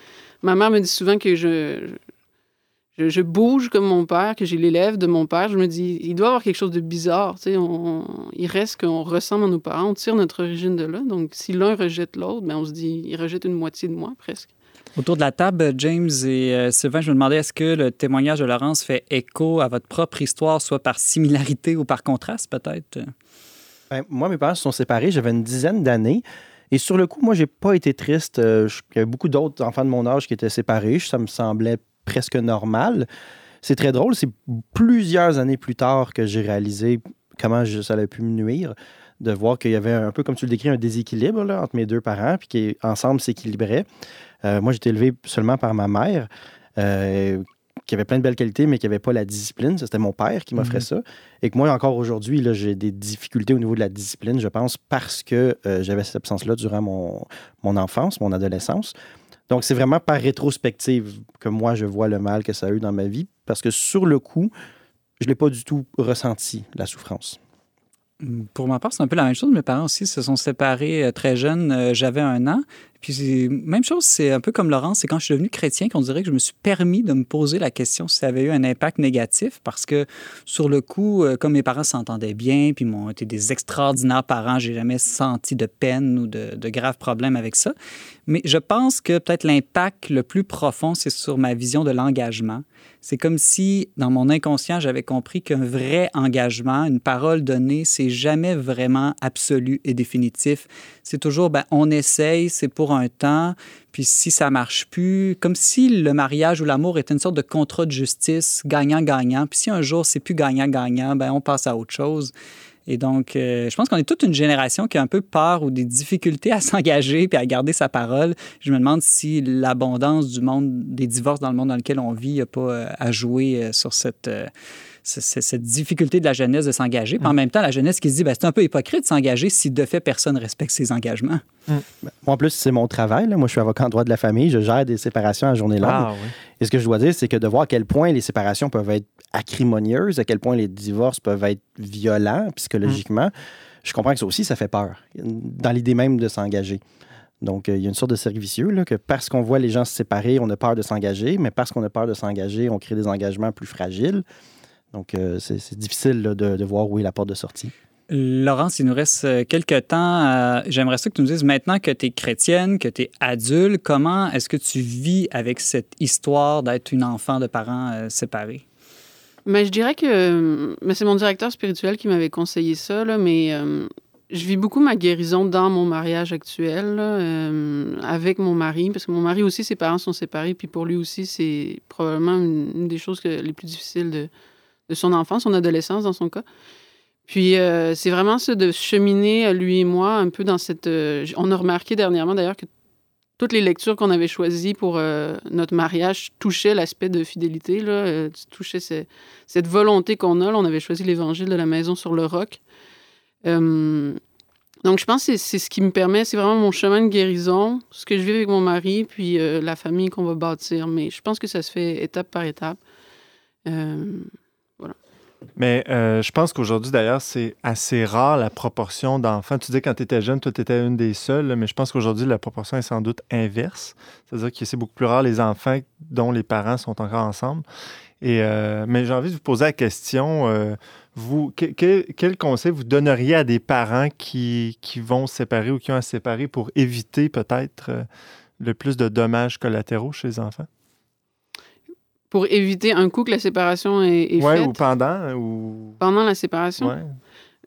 ma mère me dit souvent que je, bouge comme mon père, que j'ai l'élève de mon père. Je me dis, il doit y avoir quelque chose de bizarre, tu sais, on, il reste qu'on ressemble à nos parents, on tire notre origine de là. Donc, si l'un rejette l'autre, ben on se dit, il rejette une moitié de moi, presque. Autour de la table, James et euh, Sylvain, je me demandais est-ce que le témoignage de Laurence fait écho à votre propre histoire, soit par similarité ou par contraste, peut-être? Ben, moi, mes parents se sont séparés, j'avais une dizaine d'années. Et sur le coup, moi, j'ai pas été triste. Euh, il y avait beaucoup d'autres enfants de mon âge qui étaient séparés. Ça me semblait presque normal. C'est très drôle. C'est plusieurs années plus tard que j'ai réalisé comment je, ça allait pu me nuire de voir qu'il y avait un peu, comme tu le décris, un déséquilibre là, entre mes deux parents, puis qu'ensemble s'équilibraient. Euh, moi, j'étais élevé seulement par ma mère, euh, qui avait plein de belles qualités, mais qui n'avait pas la discipline. C'était mon père qui m'offrait -hmm. ça. Et que moi, encore aujourd'hui, j'ai des difficultés au niveau de la discipline, je pense, parce que euh, j'avais cette absence-là durant mon, mon enfance, mon adolescence. Donc, c'est vraiment par rétrospective que moi, je vois le mal que ça a eu dans ma vie, parce que sur le coup, je ne l'ai pas du tout ressenti, la souffrance. Pour ma part, c'est un peu la même chose. Mes parents aussi se sont séparés euh, très jeunes. Euh, J'avais un an. Puis, même chose, c'est un peu comme Laurence, c'est quand je suis devenu chrétien qu'on dirait que je me suis permis de me poser la question si ça avait eu un impact négatif, parce que sur le coup, euh, comme mes parents s'entendaient bien, puis m'ont été des extraordinaires parents, j'ai jamais senti de peine ou de, de graves problèmes avec ça. Mais je pense que peut-être l'impact le plus profond, c'est sur ma vision de l'engagement. C'est comme si, dans mon inconscient, j'avais compris qu'un vrai engagement, une parole donnée, c'est jamais vraiment absolu et définitif. C'est toujours, ben, on essaye, c'est pour un temps, puis si ça marche plus, comme si le mariage ou l'amour était une sorte de contrat de justice, gagnant-gagnant. Puis si un jour c'est plus gagnant-gagnant, ben, on passe à autre chose. Et donc, euh, je pense qu'on est toute une génération qui a un peu peur ou des difficultés à s'engager puis à garder sa parole. Je me demande si l'abondance du monde, des divorces dans le monde dans lequel on vit, n'a pas euh, à jouer euh, sur cette, cette difficulté de la jeunesse de s'engager. Puis en même temps, la jeunesse qui se dit, ben, c'est un peu hypocrite de s'engager si de fait personne respecte ses engagements. Mmh. Moi, en plus, c'est mon travail. Là. Moi, je suis avocat en droit de la famille. Je gère des séparations à journée longue. Ah, oui. Et ce que je dois dire, c'est que de voir à quel point les séparations peuvent être acrimonieuses, à quel point les divorces peuvent être violents psychologiquement, mmh. je comprends que ça aussi, ça fait peur, dans l'idée même de s'engager. Donc, euh, il y a une sorte de cercle vicieux, là, que parce qu'on voit les gens se séparer, on a peur de s'engager, mais parce qu'on a peur de s'engager, on crée des engagements plus fragiles. Donc, euh, c'est difficile là, de, de, voir où est la porte de sortie. Laurence, il nous reste quelques temps. Euh, J'aimerais ça que tu nous dises, maintenant que tu es chrétienne, que tu es adulte, comment est-ce que tu vis avec cette histoire d'être une enfant de parents euh, séparés? Mais je dirais que c'est mon directeur spirituel qui m'avait conseillé ça, là, mais euh, je vis beaucoup ma guérison dans mon mariage actuel, là, euh, avec mon mari, parce que mon mari aussi, ses parents sont séparés, puis pour lui aussi, c'est probablement une, une, des choses que, les plus difficiles de, de son enfance, son adolescence dans son cas. Puis euh, c'est vraiment ça de cheminer, lui et moi, un peu dans cette... Euh, on a remarqué dernièrement d'ailleurs que toutes les lectures qu'on avait choisies pour euh, notre mariage touchaient l'aspect de fidélité, là, euh, touchaient ce, cette volonté qu'on a. On avait choisi l'évangile de la maison sur le roc. Euh, donc je pense que c'est ce qui me permet, c'est vraiment mon chemin de guérison, ce que je vis avec mon mari, puis euh, la famille qu'on va bâtir. Mais je pense que ça se fait étape par étape. Mais euh, je pense qu'aujourd'hui, d'ailleurs, c'est assez rare la proportion d'enfants. Tu dis quand tu étais jeune, toi, tu étais une des seules, mais je pense qu'aujourd'hui, la proportion est sans doute inverse. C'est-à-dire que c'est beaucoup plus rare les enfants dont les parents sont encore ensemble. Et, euh, mais j'ai envie de vous poser la question, euh, vous, que, que, quel conseil vous donneriez à des parents qui, qui vont se séparer ou qui ont à se séparer pour éviter peut-être le plus de dommages collatéraux chez les enfants? Pour éviter un coup que la séparation est, est ouais, faite? ou pendant? Ou... Pendant la séparation? Ouais.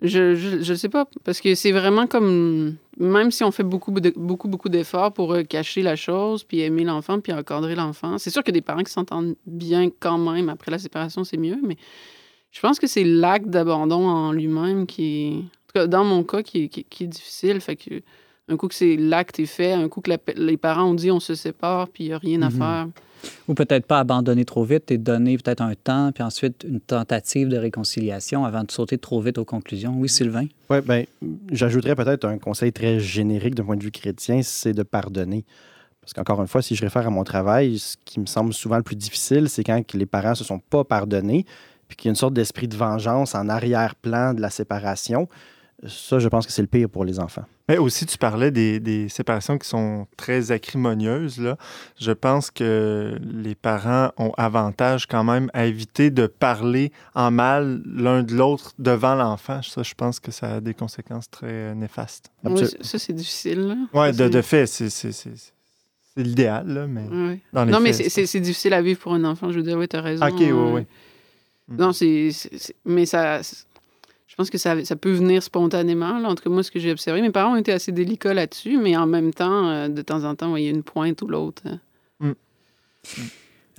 Je, je, je sais pas, parce que c'est vraiment comme... Même si on fait beaucoup, de, beaucoup, beaucoup d'efforts pour euh, cacher la chose, puis aimer l'enfant, puis encadrer l'enfant, c'est sûr que des parents qui s'entendent bien quand même après la séparation, c'est mieux, mais je pense que c'est l'acte d'abandon en lui-même qui est... En tout cas, dans mon cas, qui est, qui, qui est difficile, fait que un coup que c'est l'acte est fait, un coup que la, les parents ont dit on se sépare, puis il n'y a rien mm -hmm. à faire. Ou peut-être pas abandonner trop vite et donner peut-être un temps, puis ensuite une tentative de réconciliation avant de sauter trop vite aux conclusions. Oui, Sylvain? Oui, bien, j'ajouterais peut-être un conseil très générique d'un point de vue chrétien, c'est de pardonner. Parce qu'encore une fois, si je réfère à mon travail, ce qui me semble souvent le plus difficile, c'est quand les parents ne se sont pas pardonnés, puis qu'il y a une sorte d'esprit de vengeance en arrière-plan de la séparation. Ça, je pense que c'est le pire pour les enfants. Mais aussi, tu parlais des, séparations qui sont très acrimonieuses. Là. Je pense que les parents ont avantage quand même à éviter de parler en mal l'un de l'autre devant l'enfant. Ça, je pense que ça a des conséquences très néfastes. Oui, ça, c'est difficile. Oui, de, de, fait, c'est c'est l'idéal, mais. non, mais c'est difficile à vivre pour un enfant. Je veux dire, oui, tu as raison. OK, oui, oui. Mm. Non, c'est. Mais ça. Je pense que ça, ça peut venir spontanément. Là. En tout cas, moi, ce que j'ai observé, mes parents ont été assez délicats là-dessus, mais en même temps, euh, de temps en temps, il y a une pointe ou l'autre. Mm. Mm.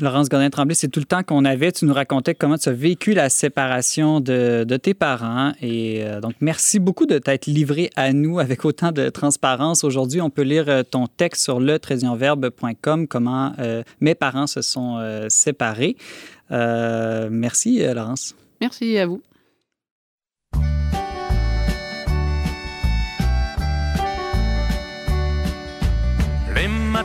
Laurence Godin-Tremblay, c'est tout le temps qu'on avait. Tu nous racontais comment tu as vécu la séparation de, tes parents. Et euh, donc, merci beaucoup de t'être livré à nous avec autant de transparence. Aujourd'hui, on peut lire euh, ton texte sur le comment euh, mes parents se sont séparés. merci, Laurence. Merci à vous.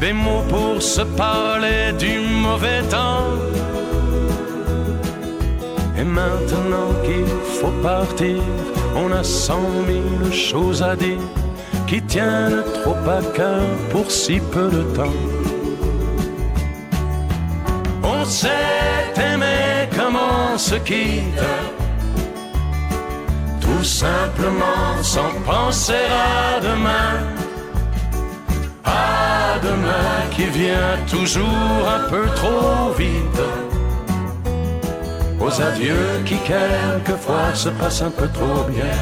des mots pour se parler du mauvais temps. Et maintenant qu'il faut partir, on a cent mille choses à dire qui tiennent trop à cœur pour si peu de temps. On s'est aimé comme on se quitte, tout simplement sans penser à demain demain qui vient toujours un peu trop vite. Aux adieux qui quelquefois se passent un peu trop bien.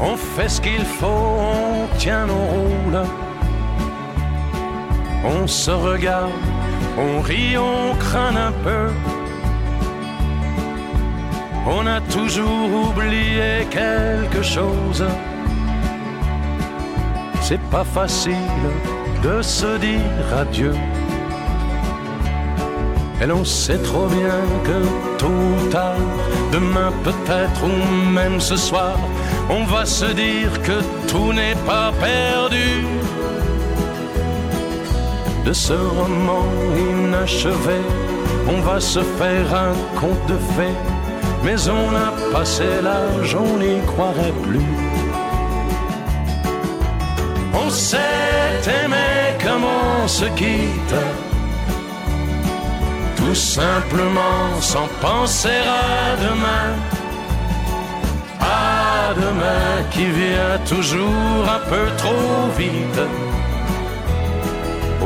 On fait ce qu'il faut, on tient nos rôles. On se regarde, on rit, on craint un peu on a toujours oublié quelque chose. C'est pas facile de se dire adieu. Et l'on sait trop bien que tôt ou tard, demain peut-être ou même ce soir, on va se dire que tout n'est pas perdu. De ce roman inachevé, on va se faire un conte de fées mais on a passé l'âge, on n'y croirait plus. On s'est aimé comme on se quitte, tout simplement sans penser à demain. À demain qui vient toujours un peu trop vite.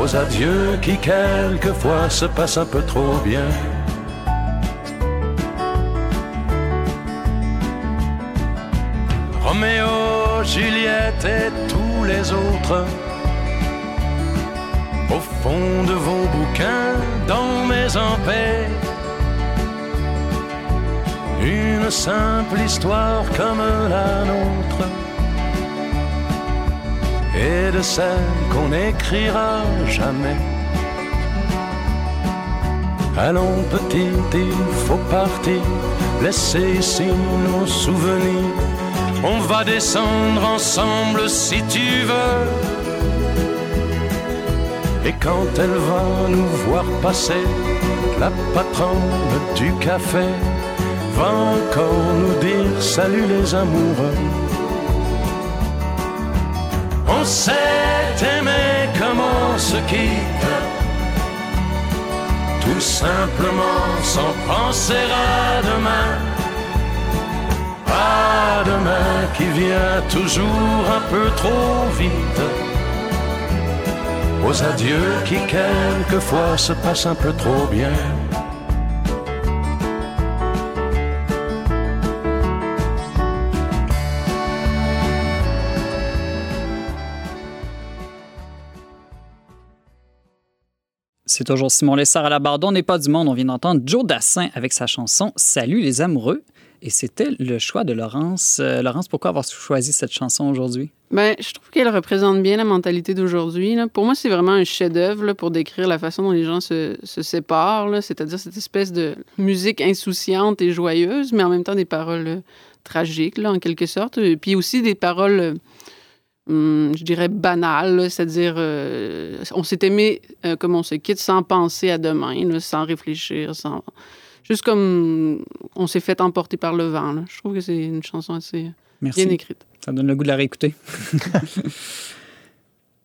Aux adieux qui quelquefois se passent un peu trop bien. Juliette et tous les autres. Au fond de vos bouquins, dans mes paix une simple histoire comme la nôtre, et de celle qu'on n'écrira jamais. Allons petit, il faut partir, laisser ici nos souvenirs on va descendre ensemble si tu veux. Et quand elle va nous voir passer, la patronne du café va encore nous dire salut les amoureux. On s'est aimé comme on se quitte, tout simplement sans penser à demain demain qui vient toujours un peu trop vite. aux adieux qui quelquefois se passent un peu trop bien. C'est toujours Simon Lessard à la barre On n'est pas du monde. On vient d'entendre Joe Dassin avec sa chanson Salut les amoureux. Et c'était le choix de Laurence. Euh, Laurence, pourquoi avoir choisi cette chanson aujourd'hui? Ben, je trouve qu'elle représente bien la mentalité d'aujourd'hui. Pour moi, c'est vraiment un chef-d'œuvre pour décrire la façon dont les gens se, se séparent, c'est-à-dire cette espèce de musique insouciante et joyeuse, mais en même temps des paroles euh, tragiques, en quelque sorte. Et puis aussi des paroles, euh, hum, je dirais, banales, c'est-à-dire on s'est aimé comme on se quitte sans penser à demain, sans réfléchir, sans juste comme on s'est fait emporter par le vent. Je trouve que c'est une chanson assez bien écrite. Ça donne le goût de la réécouter.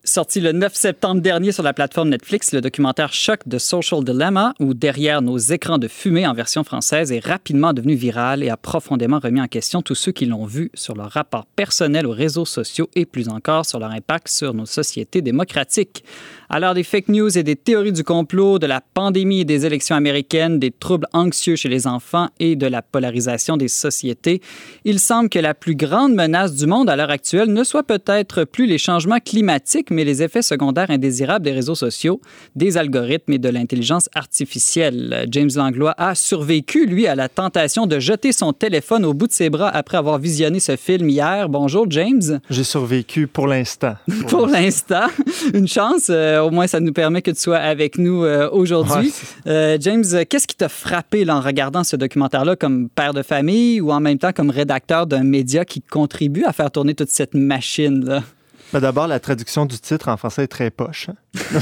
Sorti le 9 septembre dernier sur la plateforme Netflix, le documentaire Choc de Social Dilemma, ou Derrière nos écrans de fumée en version française, est rapidement devenu viral et a profondément remis en question tous ceux qui l'ont vu sur leur rapport personnel aux réseaux sociaux et plus encore sur leur impact sur nos sociétés démocratiques. À l'heure des fake news et des théories du complot, de la pandémie et des élections américaines, des troubles anxieux chez les enfants et de la polarisation des sociétés, il semble que la plus grande menace du monde à l'heure actuelle ne soit peut-être plus les changements climatiques, mais les effets secondaires indésirables des réseaux sociaux, des algorithmes et de l'intelligence artificielle. James Langlois a survécu, lui, à la tentation de jeter son téléphone au bout de ses bras après avoir visionné ce film hier. Bonjour, James. J'ai survécu pour l'instant. pour l'instant. Une chance. Euh, au moins, ça nous permet que tu sois avec nous euh, aujourd'hui. Euh, James, qu'est-ce qui t'a frappé en regardant ce documentaire-là comme père de famille ou en même temps comme rédacteur d'un média qui contribue à faire tourner toute cette machine-là? Ben, d'abord, la traduction du titre en français est très poche. Hein.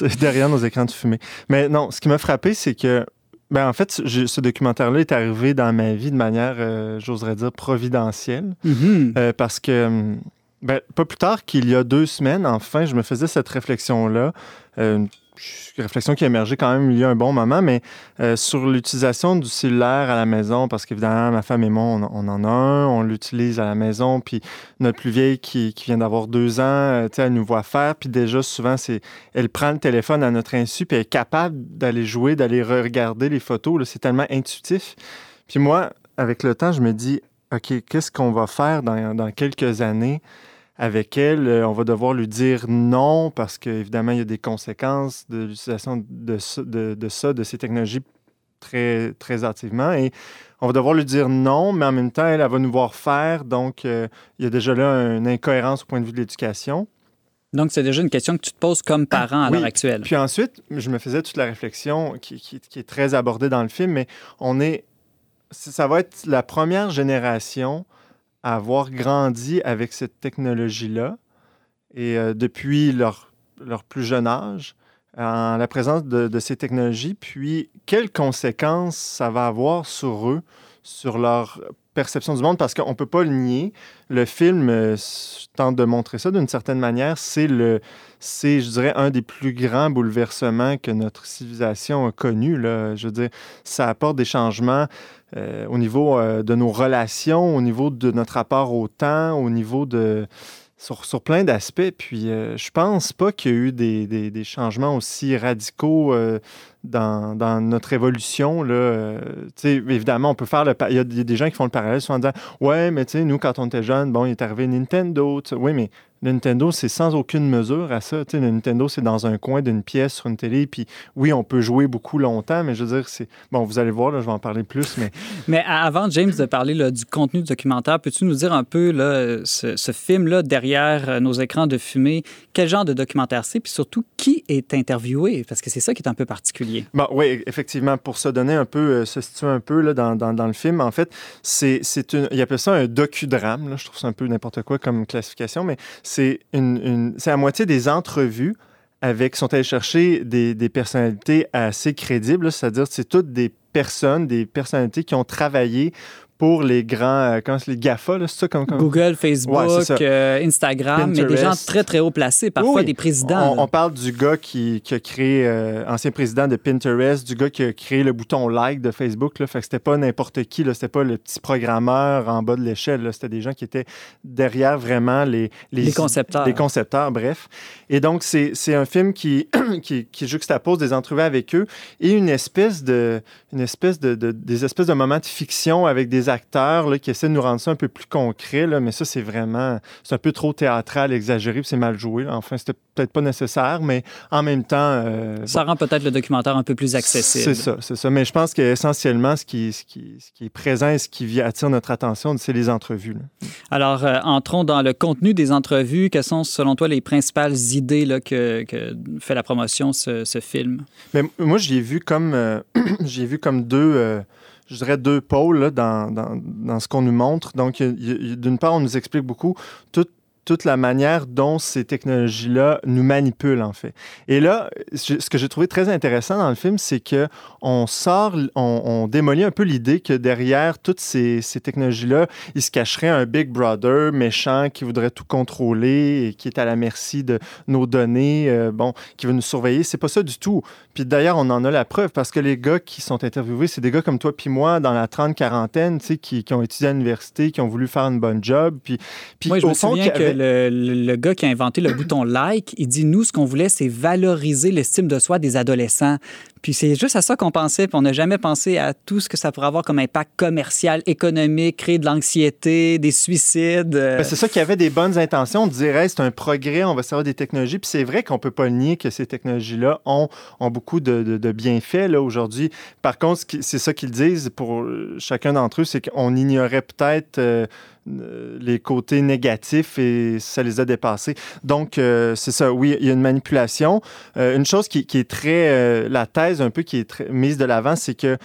derrière nos écrans de fumée. Mais non, ce qui m'a frappé, c'est que ben, en fait, ce documentaire-là est arrivé dans ma vie de manière, euh, j'oserais dire, providentielle. Mm-hmm. parce que ben, pas plus tard qu'il y a deux semaines, enfin, je me faisais cette réflexion-là. Euh, une réflexion qui a émergé quand même il y a un bon moment, mais euh, sur l'utilisation du cellulaire à la maison, parce qu'évidemment, ma femme et moi, on, en a un, on l'utilise à la maison, puis notre plus vieille qui, vient d'avoir deux ans, euh, elle nous voit faire, puis déjà, souvent, elle prend le téléphone à notre insu, puis elle est capable d'aller jouer, d'aller regarder les photos. C'est tellement intuitif. Puis moi, avec le temps, je me dis, OK, qu'est-ce qu'on va faire dans quelques années? Avec elle, euh, on va devoir lui dire non parce qu'évidemment, il y a des conséquences de l'utilisation de, de, ça, de ces technologies très, très activement. Et on va devoir lui dire non, mais en même temps, elle, va nous voir faire. Donc, euh, il y a déjà là une incohérence au point de vue de l'éducation. Donc, c'est déjà une question que tu te poses comme parent à l'heure actuelle. Puis ensuite, je me faisais toute la réflexion qui, qui, est très abordée dans le film, mais on est. Ça va être la première génération avoir grandi avec cette technologie-là. Et euh, depuis leur, leur, plus jeune âge, en la présence de, de, ces technologies, puis quelles conséquences ça va avoir sur eux, sur leur perception du monde, parce qu'on ne peut pas le nier. Le film euh, tente de montrer ça d'une certaine manière. C'est, le, c'est, je dirais, un des plus grands bouleversements que notre civilisation a connu. Là. Je veux dire, ça apporte des changements euh, au niveau euh, de nos relations, au niveau de notre rapport au temps, au niveau de... Sur, sur plein d'aspects. Puis euh, je pense pas qu'il y a eu des, des, changements aussi radicaux dans, dans, notre évolution. Là, évidemment, on peut faire le. Il y, a des gens qui font le parallèle souvent en disant Ouais, mais tu sais, nous, quand on était jeunes, bon, il est arrivé Nintendo. Oui, mais Nintendo, c'est sans aucune mesure à ça. le Nintendo, c'est dans un coin d'une pièce sur une télé. Puis oui, on peut jouer beaucoup longtemps, mais je veux dire, c'est. Bon, vous allez voir, là, je vais en parler plus. Mais, mais avant, James, de parler là, du contenu du documentaire, peux-tu nous dire un peu là, ce, ce film-là derrière euh, nos écrans de fumée, quel genre de documentaire c'est, puis surtout qui est interviewé? Parce que c'est ça qui est un peu particulier. Bon, oui, effectivement, pour se donner un peu, euh, se situer un peu là, dans, dans, dans, le film, en fait, c'est une. Il appelle ça un docudrame. Là, je trouve ça un peu n'importe quoi comme classification, mais c'est à moitié des entrevues avec, sont allés chercher des, des personnalités assez crédibles, c'est-à-dire c'est toutes des personnes, des personnalités qui ont travaillé pour les grands, euh, comment c'est, les GAFA, c'est ça comme, Google, Facebook, euh, Instagram, mais des gens très, très haut placés, parfois des présidents. On, parle du gars qui, a créé, euh, ancien président de Pinterest, du gars qui a créé le bouton like de Facebook, là, fait que c'était pas n'importe qui, là, c'était pas le petit programmeur en bas de l'échelle, c'était des gens qui étaient derrière vraiment les... Les, concepteurs. Les concepteurs, bref. Et donc, c'est, un film qui, qui, qui, juxtapose des entrevues avec eux et une espèce de... Une espèce de, de, des espèces de moments de fiction avec des acteurs là, qui essaient de nous rendre ça un peu plus concret, là, mais ça, c'est vraiment, c'est un peu trop théâtral, exagéré, c'est mal joué. Enfin, c'était peut-être pas nécessaire, mais en même temps... Euh, ça rend peut-être le documentaire un peu plus accessible. C'est ça, c'est ça. Mais je pense qu'essentiellement, ce qui, ce, qui, ce qui est présent et ce qui attire notre attention, c'est les entrevues. Alors, euh, entrons dans le contenu des entrevues. Quelles sont, selon toi, les principales idées là, que, que fait la promotion, ce, ce film? Mais moi, j'ai vu comme, euh, j'ai vu comme deux je dirais, deux pôles dans, dans, dans, ce qu'on nous montre. Donc, d'une part, on nous explique beaucoup tout, toute la manière dont ces technologies-là nous manipulent, en fait. Et là, ce que j'ai trouvé très intéressant dans le film, c'est que on sort, on, démolit un peu l'idée que derrière toutes ces, ces technologies-là, il se cacherait un Big Brother méchant qui voudrait tout contrôler et qui est à la merci de nos données, euh, bon, qui veut nous surveiller. C'est pas ça du tout. Puis d'ailleurs, on en a la preuve parce que les gars qui sont interviewés, c'est des gars comme toi puis moi, dans la trente-quarantaine, tu sais, qui, qui, ont étudié à l'université, qui ont voulu faire une bonne job. Puis, puis je me souviens que le, gars qui a inventé le bouton like, il dit nous, ce qu'on voulait, c'est valoriser l'estime de soi des adolescents. Puis c'est juste à ça qu'on pensait, puis on n'a jamais pensé à tout ce que ça pourrait avoir comme impact commercial, économique, créer de l'anxiété, des suicides. Euh. Ben, c'est ça qui avait des bonnes intentions. On dirait c'est un progrès, on va savoir des technologies. Puis c'est vrai qu'on peut pas nier que ces technologies-là ont, ont beaucoup de, de, bienfaits là aujourd'hui. Par contre, c'est ça qu'ils disent pour chacun d'entre eux, c'est qu'on ignorait peut-être euh, euh, les côtés négatifs et ça les a dépassés. Donc, euh, c'est ça, oui, il y a une manipulation. Euh, une chose qui, qui est très... la un peu qui est mise de l'avant, c'est que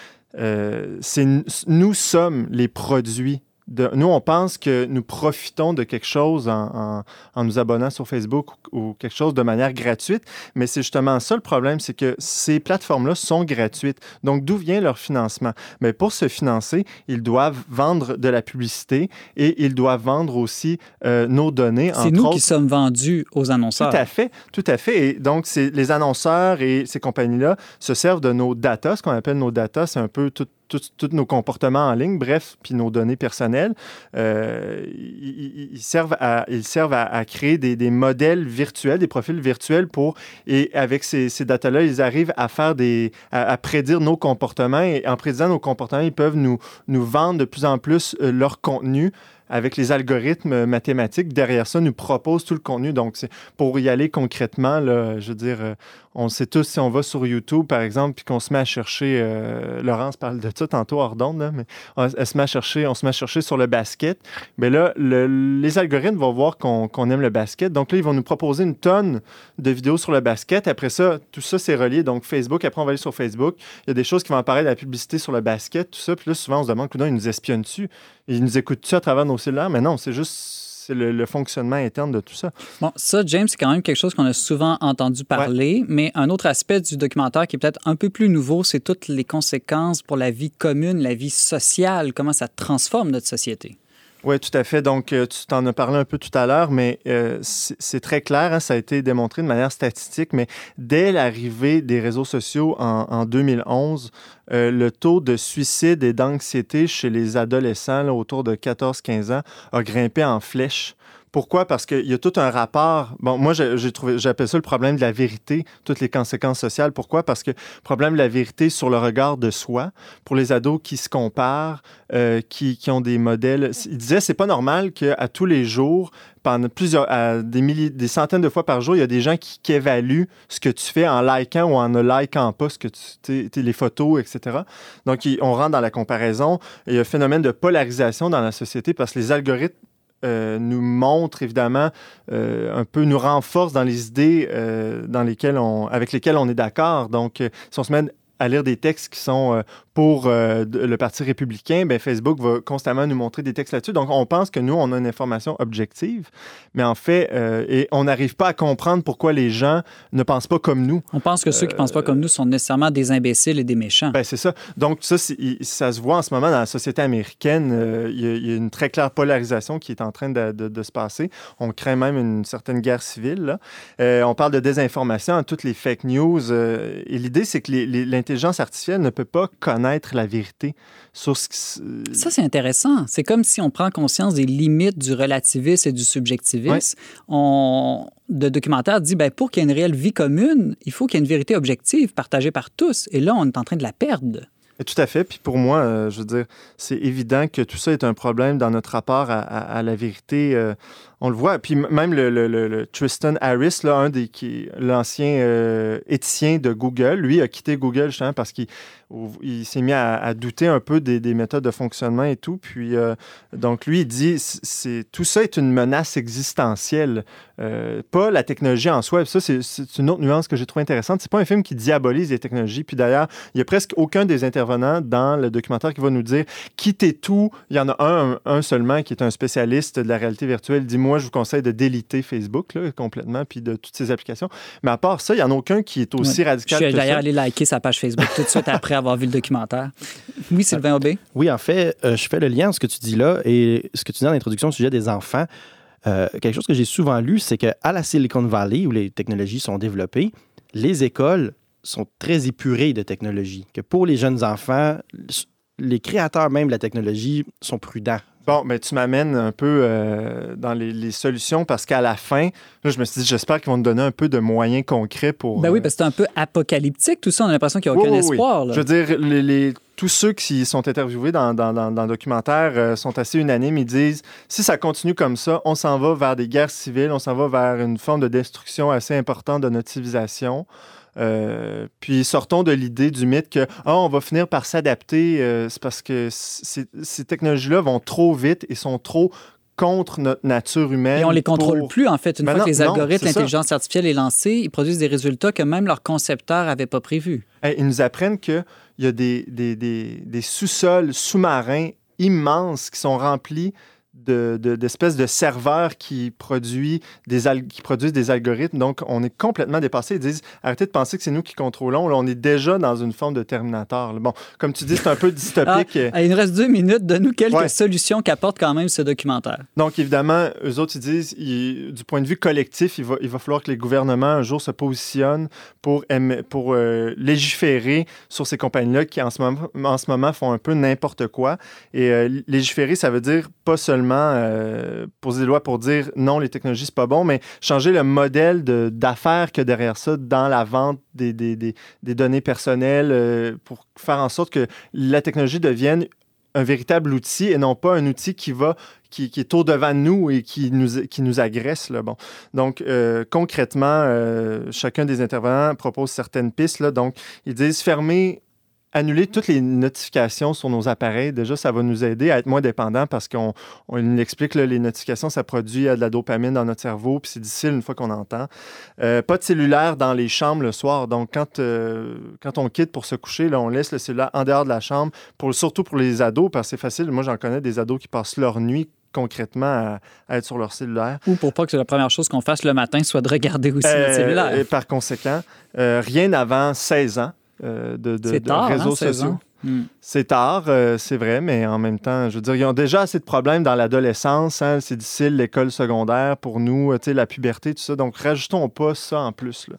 c'est nous sommes les produits nous, on pense que nous profitons de quelque chose en, nous abonnant sur Facebook ou, quelque chose de manière gratuite, mais c'est justement ça le problème, c'est que ces plateformes-là sont gratuites. Donc, d'où vient leur financement? Mais pour se financer, ils doivent vendre de la publicité et ils doivent vendre aussi euh, nos données. C'est nous qui sommes vendus aux annonceurs. Tout à fait, tout à fait. Et donc, les annonceurs et ces compagnies-là se servent de nos data, ce qu'on appelle nos data, c'est un peu tout tous nos comportements en ligne, bref, puis nos données personnelles. Euh, ils, servent à, ils servent à, créer des, modèles virtuels, des profils virtuels pour, et avec ces, ces datas-là, ils arrivent à faire des, à, prédire nos comportements et en prédisant nos comportements, ils peuvent nous, nous vendre de plus en plus euh, leur contenu avec les algorithmes mathématiques derrière ça, nous propose tout le contenu. Donc, pour y aller concrètement, là, je veux dire, euh, on sait tous si on va sur YouTube, par exemple, puis qu'on se met à chercher, euh, Laurence parle de ça tantôt hors d'onde, mais on, se met à chercher, sur le basket. Mais là, les algorithmes vont voir qu'on aime le basket. Donc là, ils vont nous proposer une tonne de vidéos sur le basket. Après ça, tout ça, c'est relié. Donc Facebook, après, on va aller sur Facebook. Il y a des choses qui vont apparaître, la publicité sur le basket, tout ça. Puis là, souvent, on se demande, ils nous espionnent dessus. Ils nous écoutent-tu à travers nos cellulaires? Mais non, c'est juste c'est le, fonctionnement interne de tout ça. Bon, ça, James, c'est quand même quelque chose qu'on a souvent entendu parler, mais un autre aspect du documentaire qui est peut-être un peu plus nouveau, c'est toutes les conséquences pour la vie commune, la vie sociale, comment ça transforme notre société. Oui, tout à fait. Donc, euh, tu t'en as parlé un peu tout à l'heure, mais euh, c'est très clair, hein, ça a été démontré de manière statistique, mais dès l'arrivée des réseaux sociaux en, 2011, euh, le taux de suicide et d'anxiété chez les adolescents, autour de 14-15 ans, a grimpé en flèche. Pourquoi? Parce qu'il y a tout un rapport. Bon, moi, j'ai trouvé, j'appelle ça le problème de la vérité, toutes les conséquences sociales. Pourquoi? Parce que problème de la vérité sur le regard de soi, pour les ados qui se comparent, euh, qui, qui, ont des modèles. Il disait, c'est pas normal qu'à tous les jours, pendant plusieurs, des, milliers, des centaines de fois par jour, il y a des gens qui, évaluent ce que tu fais en likant ou en ne likant pas ce que tu, les photos, etc. Donc, on rentre dans la comparaison. Il y a un phénomène de polarisation dans la société parce que les algorithmes euh, nous montre évidemment euh, un peu, nous renforce dans les idées euh, dans lesquelles on, avec lesquelles on est d'accord. Donc, si on se met à lire des textes qui sont euh, pour euh, le Parti républicain, ben Facebook va constamment nous montrer des textes là-dessus. Donc, on pense que nous, on a une information objective, mais en fait, euh, et on n'arrive pas à comprendre pourquoi les gens ne pensent pas comme nous. On pense que ceux qui ne pensent pas comme nous sont nécessairement des imbéciles et des méchants. Ben, c'est ça. Donc, ça, ça se voit en ce moment dans la société américaine. il, y a, une très claire polarisation qui est en train de, de, se passer. On craint même une certaine guerre civile. Là. on parle de désinformation, toutes les fake news. et l'idée, c'est que l'intelligence artificielle ne peut pas connaître la vérité sur ce qui... Ça, c'est intéressant. C'est comme si on prend conscience des limites du relativisme et du subjectivisme. On... Le documentaire dit, ben, pour qu'il y ait une réelle vie commune, il faut qu'il y ait une vérité objective partagée par tous. Et là, on est en train de la perdre. Tout à fait. Puis pour moi, euh, je veux dire, c'est évident que tout ça est un problème dans notre rapport à, la vérité. Euh, on le voit. Puis même le, Tristan Harris, là, des l'ancien euh, éthicien de Google, lui a quitté Google justement parce qu'il il, s'est mis à, douter un peu des, méthodes de fonctionnement et tout. Puis euh, donc lui, il dit c'est tout ça est une menace existentielle, euh, pas la technologie en soi. Ça c'est une autre nuance que j'ai trouvé intéressante. C'est pas un film qui diabolise les technologies. Puis d'ailleurs, il y a presque aucun des intervenants dans le documentaire qui va nous dire quittez tout. Il y en a un, un seulement qui est un spécialiste de la réalité virtuelle. Dis-moi moi, je vous conseille de déliter Facebook complètement, puis de toutes ces applications. Mais à part ça, il n'y en a aucun qui est aussi radical. Je suis d'ailleurs allé liker sa page Facebook tout de suite après avoir vu le documentaire. Oui, Sylvain Aubé. Oui, en fait, euh, je fais le lien entre ce que tu dis là et ce que tu dis dans l'introduction au sujet des enfants. Euh, quelque chose que j'ai souvent lu, c'est qu'à la Silicon Valley, où les technologies sont développées, les écoles sont très épurées de technologie. Que pour les jeunes enfants, les créateurs même de la technologie sont prudents Bon, mais tu m'amènes un peu euh, dans les, solutions parce qu'à la fin, là, je me suis dit, j'espère qu'ils vont nous donner un peu de moyens concrets pour. Ben oui, euh, parce que c'est un peu apocalyptique, tout ça. On a l'impression qu'il n'y a aucun espoir. Je veux dire, les, tous ceux qui sont interviewés dans, dans, dans, le documentaire euh, sont assez unanimes. Ils disent si ça continue comme ça, on s'en va vers des guerres civiles, on s'en va vers une forme de destruction assez importante de notre civilisation. Euh, puis sortons de l'idée du mythe que ah, on va finir par s'adapter. Euh, c'est parce que ces technologies-là vont trop vite et sont trop contre notre nature humaine. Et on les contrôle plus, en fait. Une fois que les algorithmes, l'intelligence artificielle est lancée, ils produisent des résultats que même leurs concepteurs n'avaient pas prévus. ils nous apprennent qu'il y a des, des, des, des sous-sols sous-marins immenses qui sont remplis d'espèces de, de, serveurs qui, produit des qui produisent des algorithmes. Donc, on est complètement dépassé. Ils disent arrêtez de penser que c'est nous qui contrôlons. Là, on est déjà dans une forme de Terminator. Bon, comme tu dis, c'est un peu dystopique. Ah, il nous reste deux minutes. de nous quelques solutions qu'apporte quand même ce documentaire. Donc, évidemment, eux autres, ils disent du point de vue collectif, il va, il va falloir que les gouvernements un jour se positionnent pour, pour euh, légiférer sur ces compagnies-là qui, en ce, moment, en ce moment, font un peu n'importe quoi. Et euh, légiférer, ça veut dire pas seulement euh, poser des lois pour dire non, les technologies, c'est pas bon, mais changer le modèle d'affaires que derrière ça dans la vente des, des, des, données personnelles euh, pour faire en sorte que la technologie devienne un véritable outil et non pas un outil qui va qui, est au devant de nous et qui nous, qui nous agresse. Là. Bon. Donc, euh, concrètement, chacun des intervenants propose certaines pistes. Là. Donc, ils disent fermer annuler toutes les notifications sur nos appareils, déjà, ça va nous aider à être moins dépendants parce qu'on on explique les notifications, ça produit de la dopamine dans notre cerveau, puis c'est difficile une fois qu'on entend. Euh, pas de cellulaire dans les chambres le soir. Donc, quand, euh, quand on quitte pour se coucher, là, on laisse le cellulaire en dehors de la chambre, pour, surtout pour les ados, parce que c'est facile. Moi, j'en connais des ados qui passent leur nuit concrètement à, être sur leur cellulaire. Ou pour pas que la première chose qu'on fasse le matin soit de regarder aussi le euh, cellulaire. Et par conséquent, rien avant 16 ans. Euh, de, de, hein, réseaux sociaux. Hmm. C'est tard, euh, c'est vrai, mais en même temps, je veux dire, ils ont déjà assez de problèmes dans l'adolescence. Hein, c'est difficile, l'école secondaire pour nous, euh, la puberté, tout ça. Donc, rajoutons pas ça en plus. Là.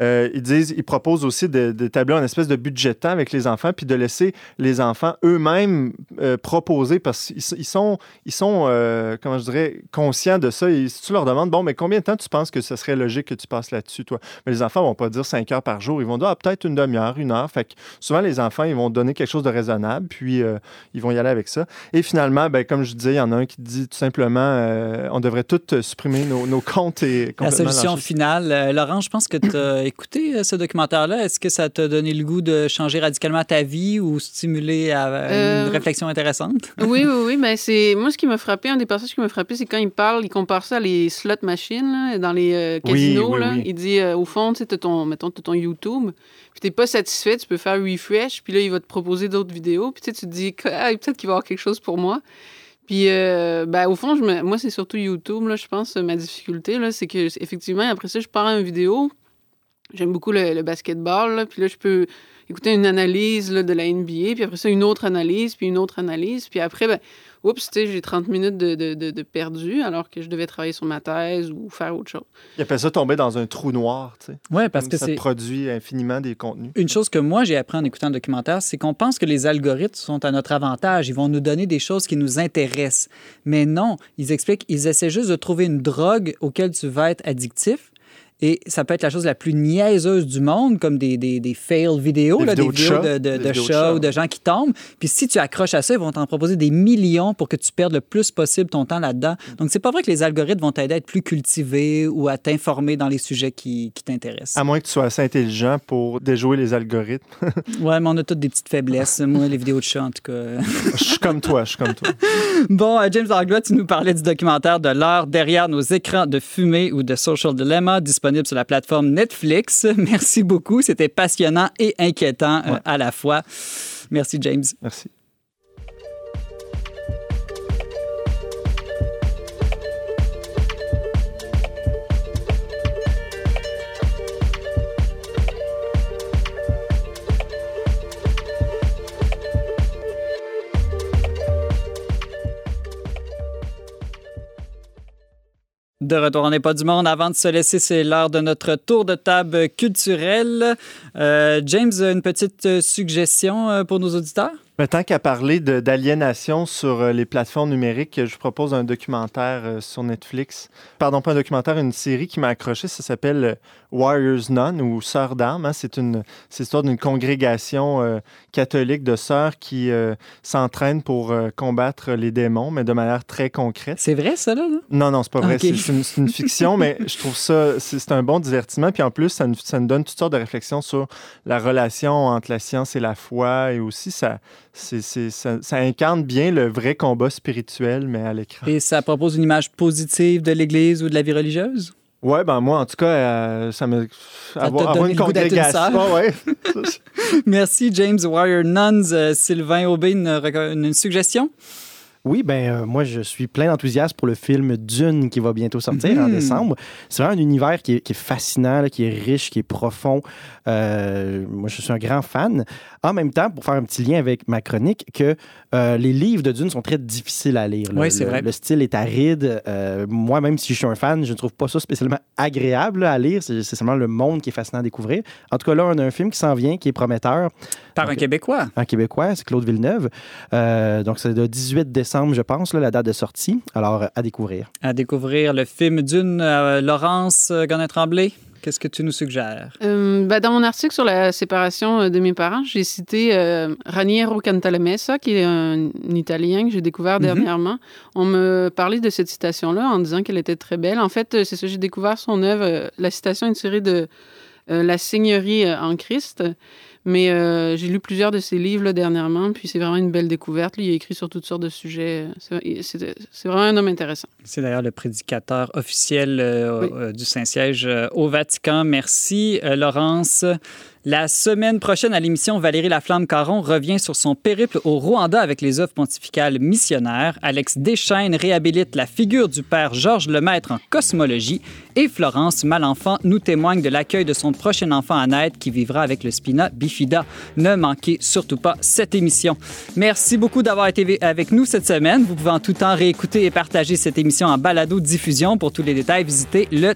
Euh, ils disent, ils proposent aussi d'établir une espèce de budget de temps avec les enfants, puis de laisser les enfants eux-mêmes euh, proposer, parce qu'ils sont, ils sont euh, comment je dirais, conscients de ça. Et si tu leur demandes, bon, mais combien de temps tu penses que ce serait logique que tu passes là-dessus, toi? Mais les enfants vont pas dire cinq heures par jour. Ils vont dire, ah, peut-être une demi-heure, une heure. Fait que souvent, les enfants, ils vont donner quelque chose de raisonnable, puis ils vont y aller avec ça. Et finalement, ben, comme je disais, il y en a un qui dit tout simplement, on devrait tous supprimer nos, comptes et La solution finale, Laurent, je pense que tu écouté ce documentaire-là? Est-ce que ça t'a donné le goût de changer radicalement ta vie ou stimuler à une réflexion intéressante? oui, oui, oui. Mais c'est moi ce qui m'a frappé, un des passages qui m'a frappé, c'est quand il parle, il compare ça à les slot machines dans les casinos. là. Il dit au fond, tu sais, ton, mettons, as ton YouTube, puis t'es pas satisfait, tu peux faire refresh, puis là il va te proposer d'autres vidéos, puis tu te dis ah, peut-être qu'il va y avoir quelque chose pour moi. Puis, euh, ben, au fond, je moi, c'est surtout YouTube, là, je pense, ma difficulté, là, c'est que, effectivement, après ça, je pars à une vidéo. J'aime beaucoup le, basketball, là, puis là, je peux écouter une analyse là, de la NBA, puis après ça, une autre analyse, puis une autre analyse. Puis après, ben, oups, tu sais, j'ai 30 minutes de, de, de, perdu alors que je devais travailler sur ma thèse ou faire autre chose. Il appelle ça tomber dans un trou noir, tu sais. Oui, parce que ça produit infiniment des contenus. Une chose que moi, j'ai appris en écoutant le documentaire, c'est qu'on pense que les algorithmes sont à notre avantage. Ils vont nous donner des choses qui nous intéressent. Mais non, ils expliquent, ils essaient juste de trouver une drogue auquel tu vas être addictif et ça peut être la chose la plus niaiseuse du monde, comme des, des, des fail vidéos, des là, vidéos, des vidéos de, de, de, chats ou de gens qui tombent. Puis si tu accroches à ça, ils vont t'en proposer des millions pour que tu perdes le plus possible ton temps là-dedans. Donc, c'est pas vrai que les algorithmes vont t'aider à être plus cultivé ou à t'informer dans les sujets qui, qui t'intéressent. À moins que tu sois assez intelligent pour déjouer les algorithmes. ouais, mais on a toutes des petites faiblesses. Moi, les vidéos de chats, en tout cas. je suis comme toi, je suis comme toi. bon, euh, James Langlois, tu nous parlais du documentaire de l'heure derrière nos écrans de fumée ou de Social Dilemma, disponible disponible sur la plateforme Netflix. Merci beaucoup. C'était passionnant et inquiétant euh, à la fois. Merci, James. Merci. De retour on n'est pas du monde. Avant de se laisser, c'est l'heure de notre tour de table culturel. Euh, James, une petite suggestion euh, pour nos auditeurs? Mais tant qu'à parler d'aliénation sur euh, les plateformes numériques, je vous propose un documentaire euh, sur Netflix. Pardon, pas un documentaire, une série qui m'a accroché. Ça s'appelle euh, Warriors Nun ou Sœurs d'armes. Hein. C'est une l'histoire d'une congrégation catholique de sœurs qui s'entraînent pour combattre les démons, mais de manière très concrète. C'est vrai, ça, là? Non, non, c'est pas vrai. C'est une, fiction, mais je trouve ça, c'est un bon divertissement. Puis en plus, ça nous, ça nous donne toutes sortes de réflexions sur la relation entre la science et la foi et aussi ça ça, incarne bien le vrai combat spirituel, mais à l'écran. Et ça propose une image positive de l'Église ou de la vie religieuse? Oui, ben moi, en tout cas, euh, ça me. avoir, une congrégation. ouais. Merci, James Warrior Nuns. Euh, Sylvain Aubé, une suggestion? Oui, ben euh, moi, je suis plein d'enthousiasme pour le film Dune qui va bientôt sortir en hmm. décembre. C'est vraiment un univers qui est, fascinant, qui est riche, qui est profond. Euh, moi, je suis un grand fan. En même temps, pour faire un petit lien avec ma chronique, que euh, les livres de Dune sont très difficiles à lire. Oui, c'est vrai. Le style est aride. moi, même si je suis un fan, je ne trouve pas ça spécialement agréable à lire. C'est seulement le monde qui est fascinant à découvrir. En tout cas, là, on a un film qui s'en vient, qui est prometteur. Par un Québécois. Un Québécois, c'est Claude Villeneuve. donc, c'est le 18 décembre je pense, la date de sortie. Alors, à découvrir. À découvrir le film d'une euh, Laurence euh, Gonnet-Tremblay? Qu'est-ce que tu nous suggères? Euh, ben, dans mon article sur la séparation de mes parents, j'ai cité Raniero Cantalamessa, qui est un, Italien que j'ai découvert mhm. dernièrement. On me parlait de cette citation-là en disant qu'elle était très belle. En fait, c'est ça, j'ai découvert son œuvre. La citation est tirée de La Seigneurie en Christ. Mais euh, j'ai lu plusieurs de ses livres dernièrement, puis c'est vraiment une belle découverte. il a écrit sur toutes sortes de sujets. C'est vraiment un homme intéressant. C'est d'ailleurs le prédicateur officiel euh, euh, du Saint-Siège au Vatican. Merci, Laurence. La semaine prochaine à l'émission, Valérie Laflamme-Caron revient sur son périple au Rwanda avec les œuvres pontificales missionnaires. Alex Deschaines réhabilite la figure du père Georges Lemaître en cosmologie. Et Florence Malenfant nous témoigne de l'accueil de son prochain enfant à naître qui vivra avec le spina bifida. Ne manquez surtout pas cette émission. Merci beaucoup d'avoir été avec nous cette semaine. Vous pouvez en tout temps réécouter et partager cette émission en balado-diffusion. Pour tous les détails, visitez le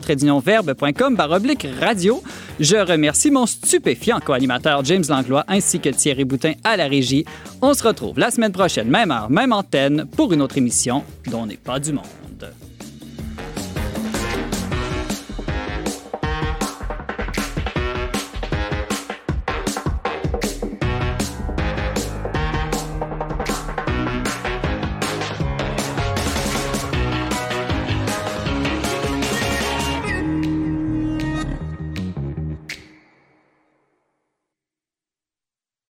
radio. Je remercie mon stupéfiant co-animateur James Langlois ainsi que Thierry Boutin à la régie. On se retrouve la semaine prochaine, même heure, même antenne, pour une autre émission dont n'est pas du monde.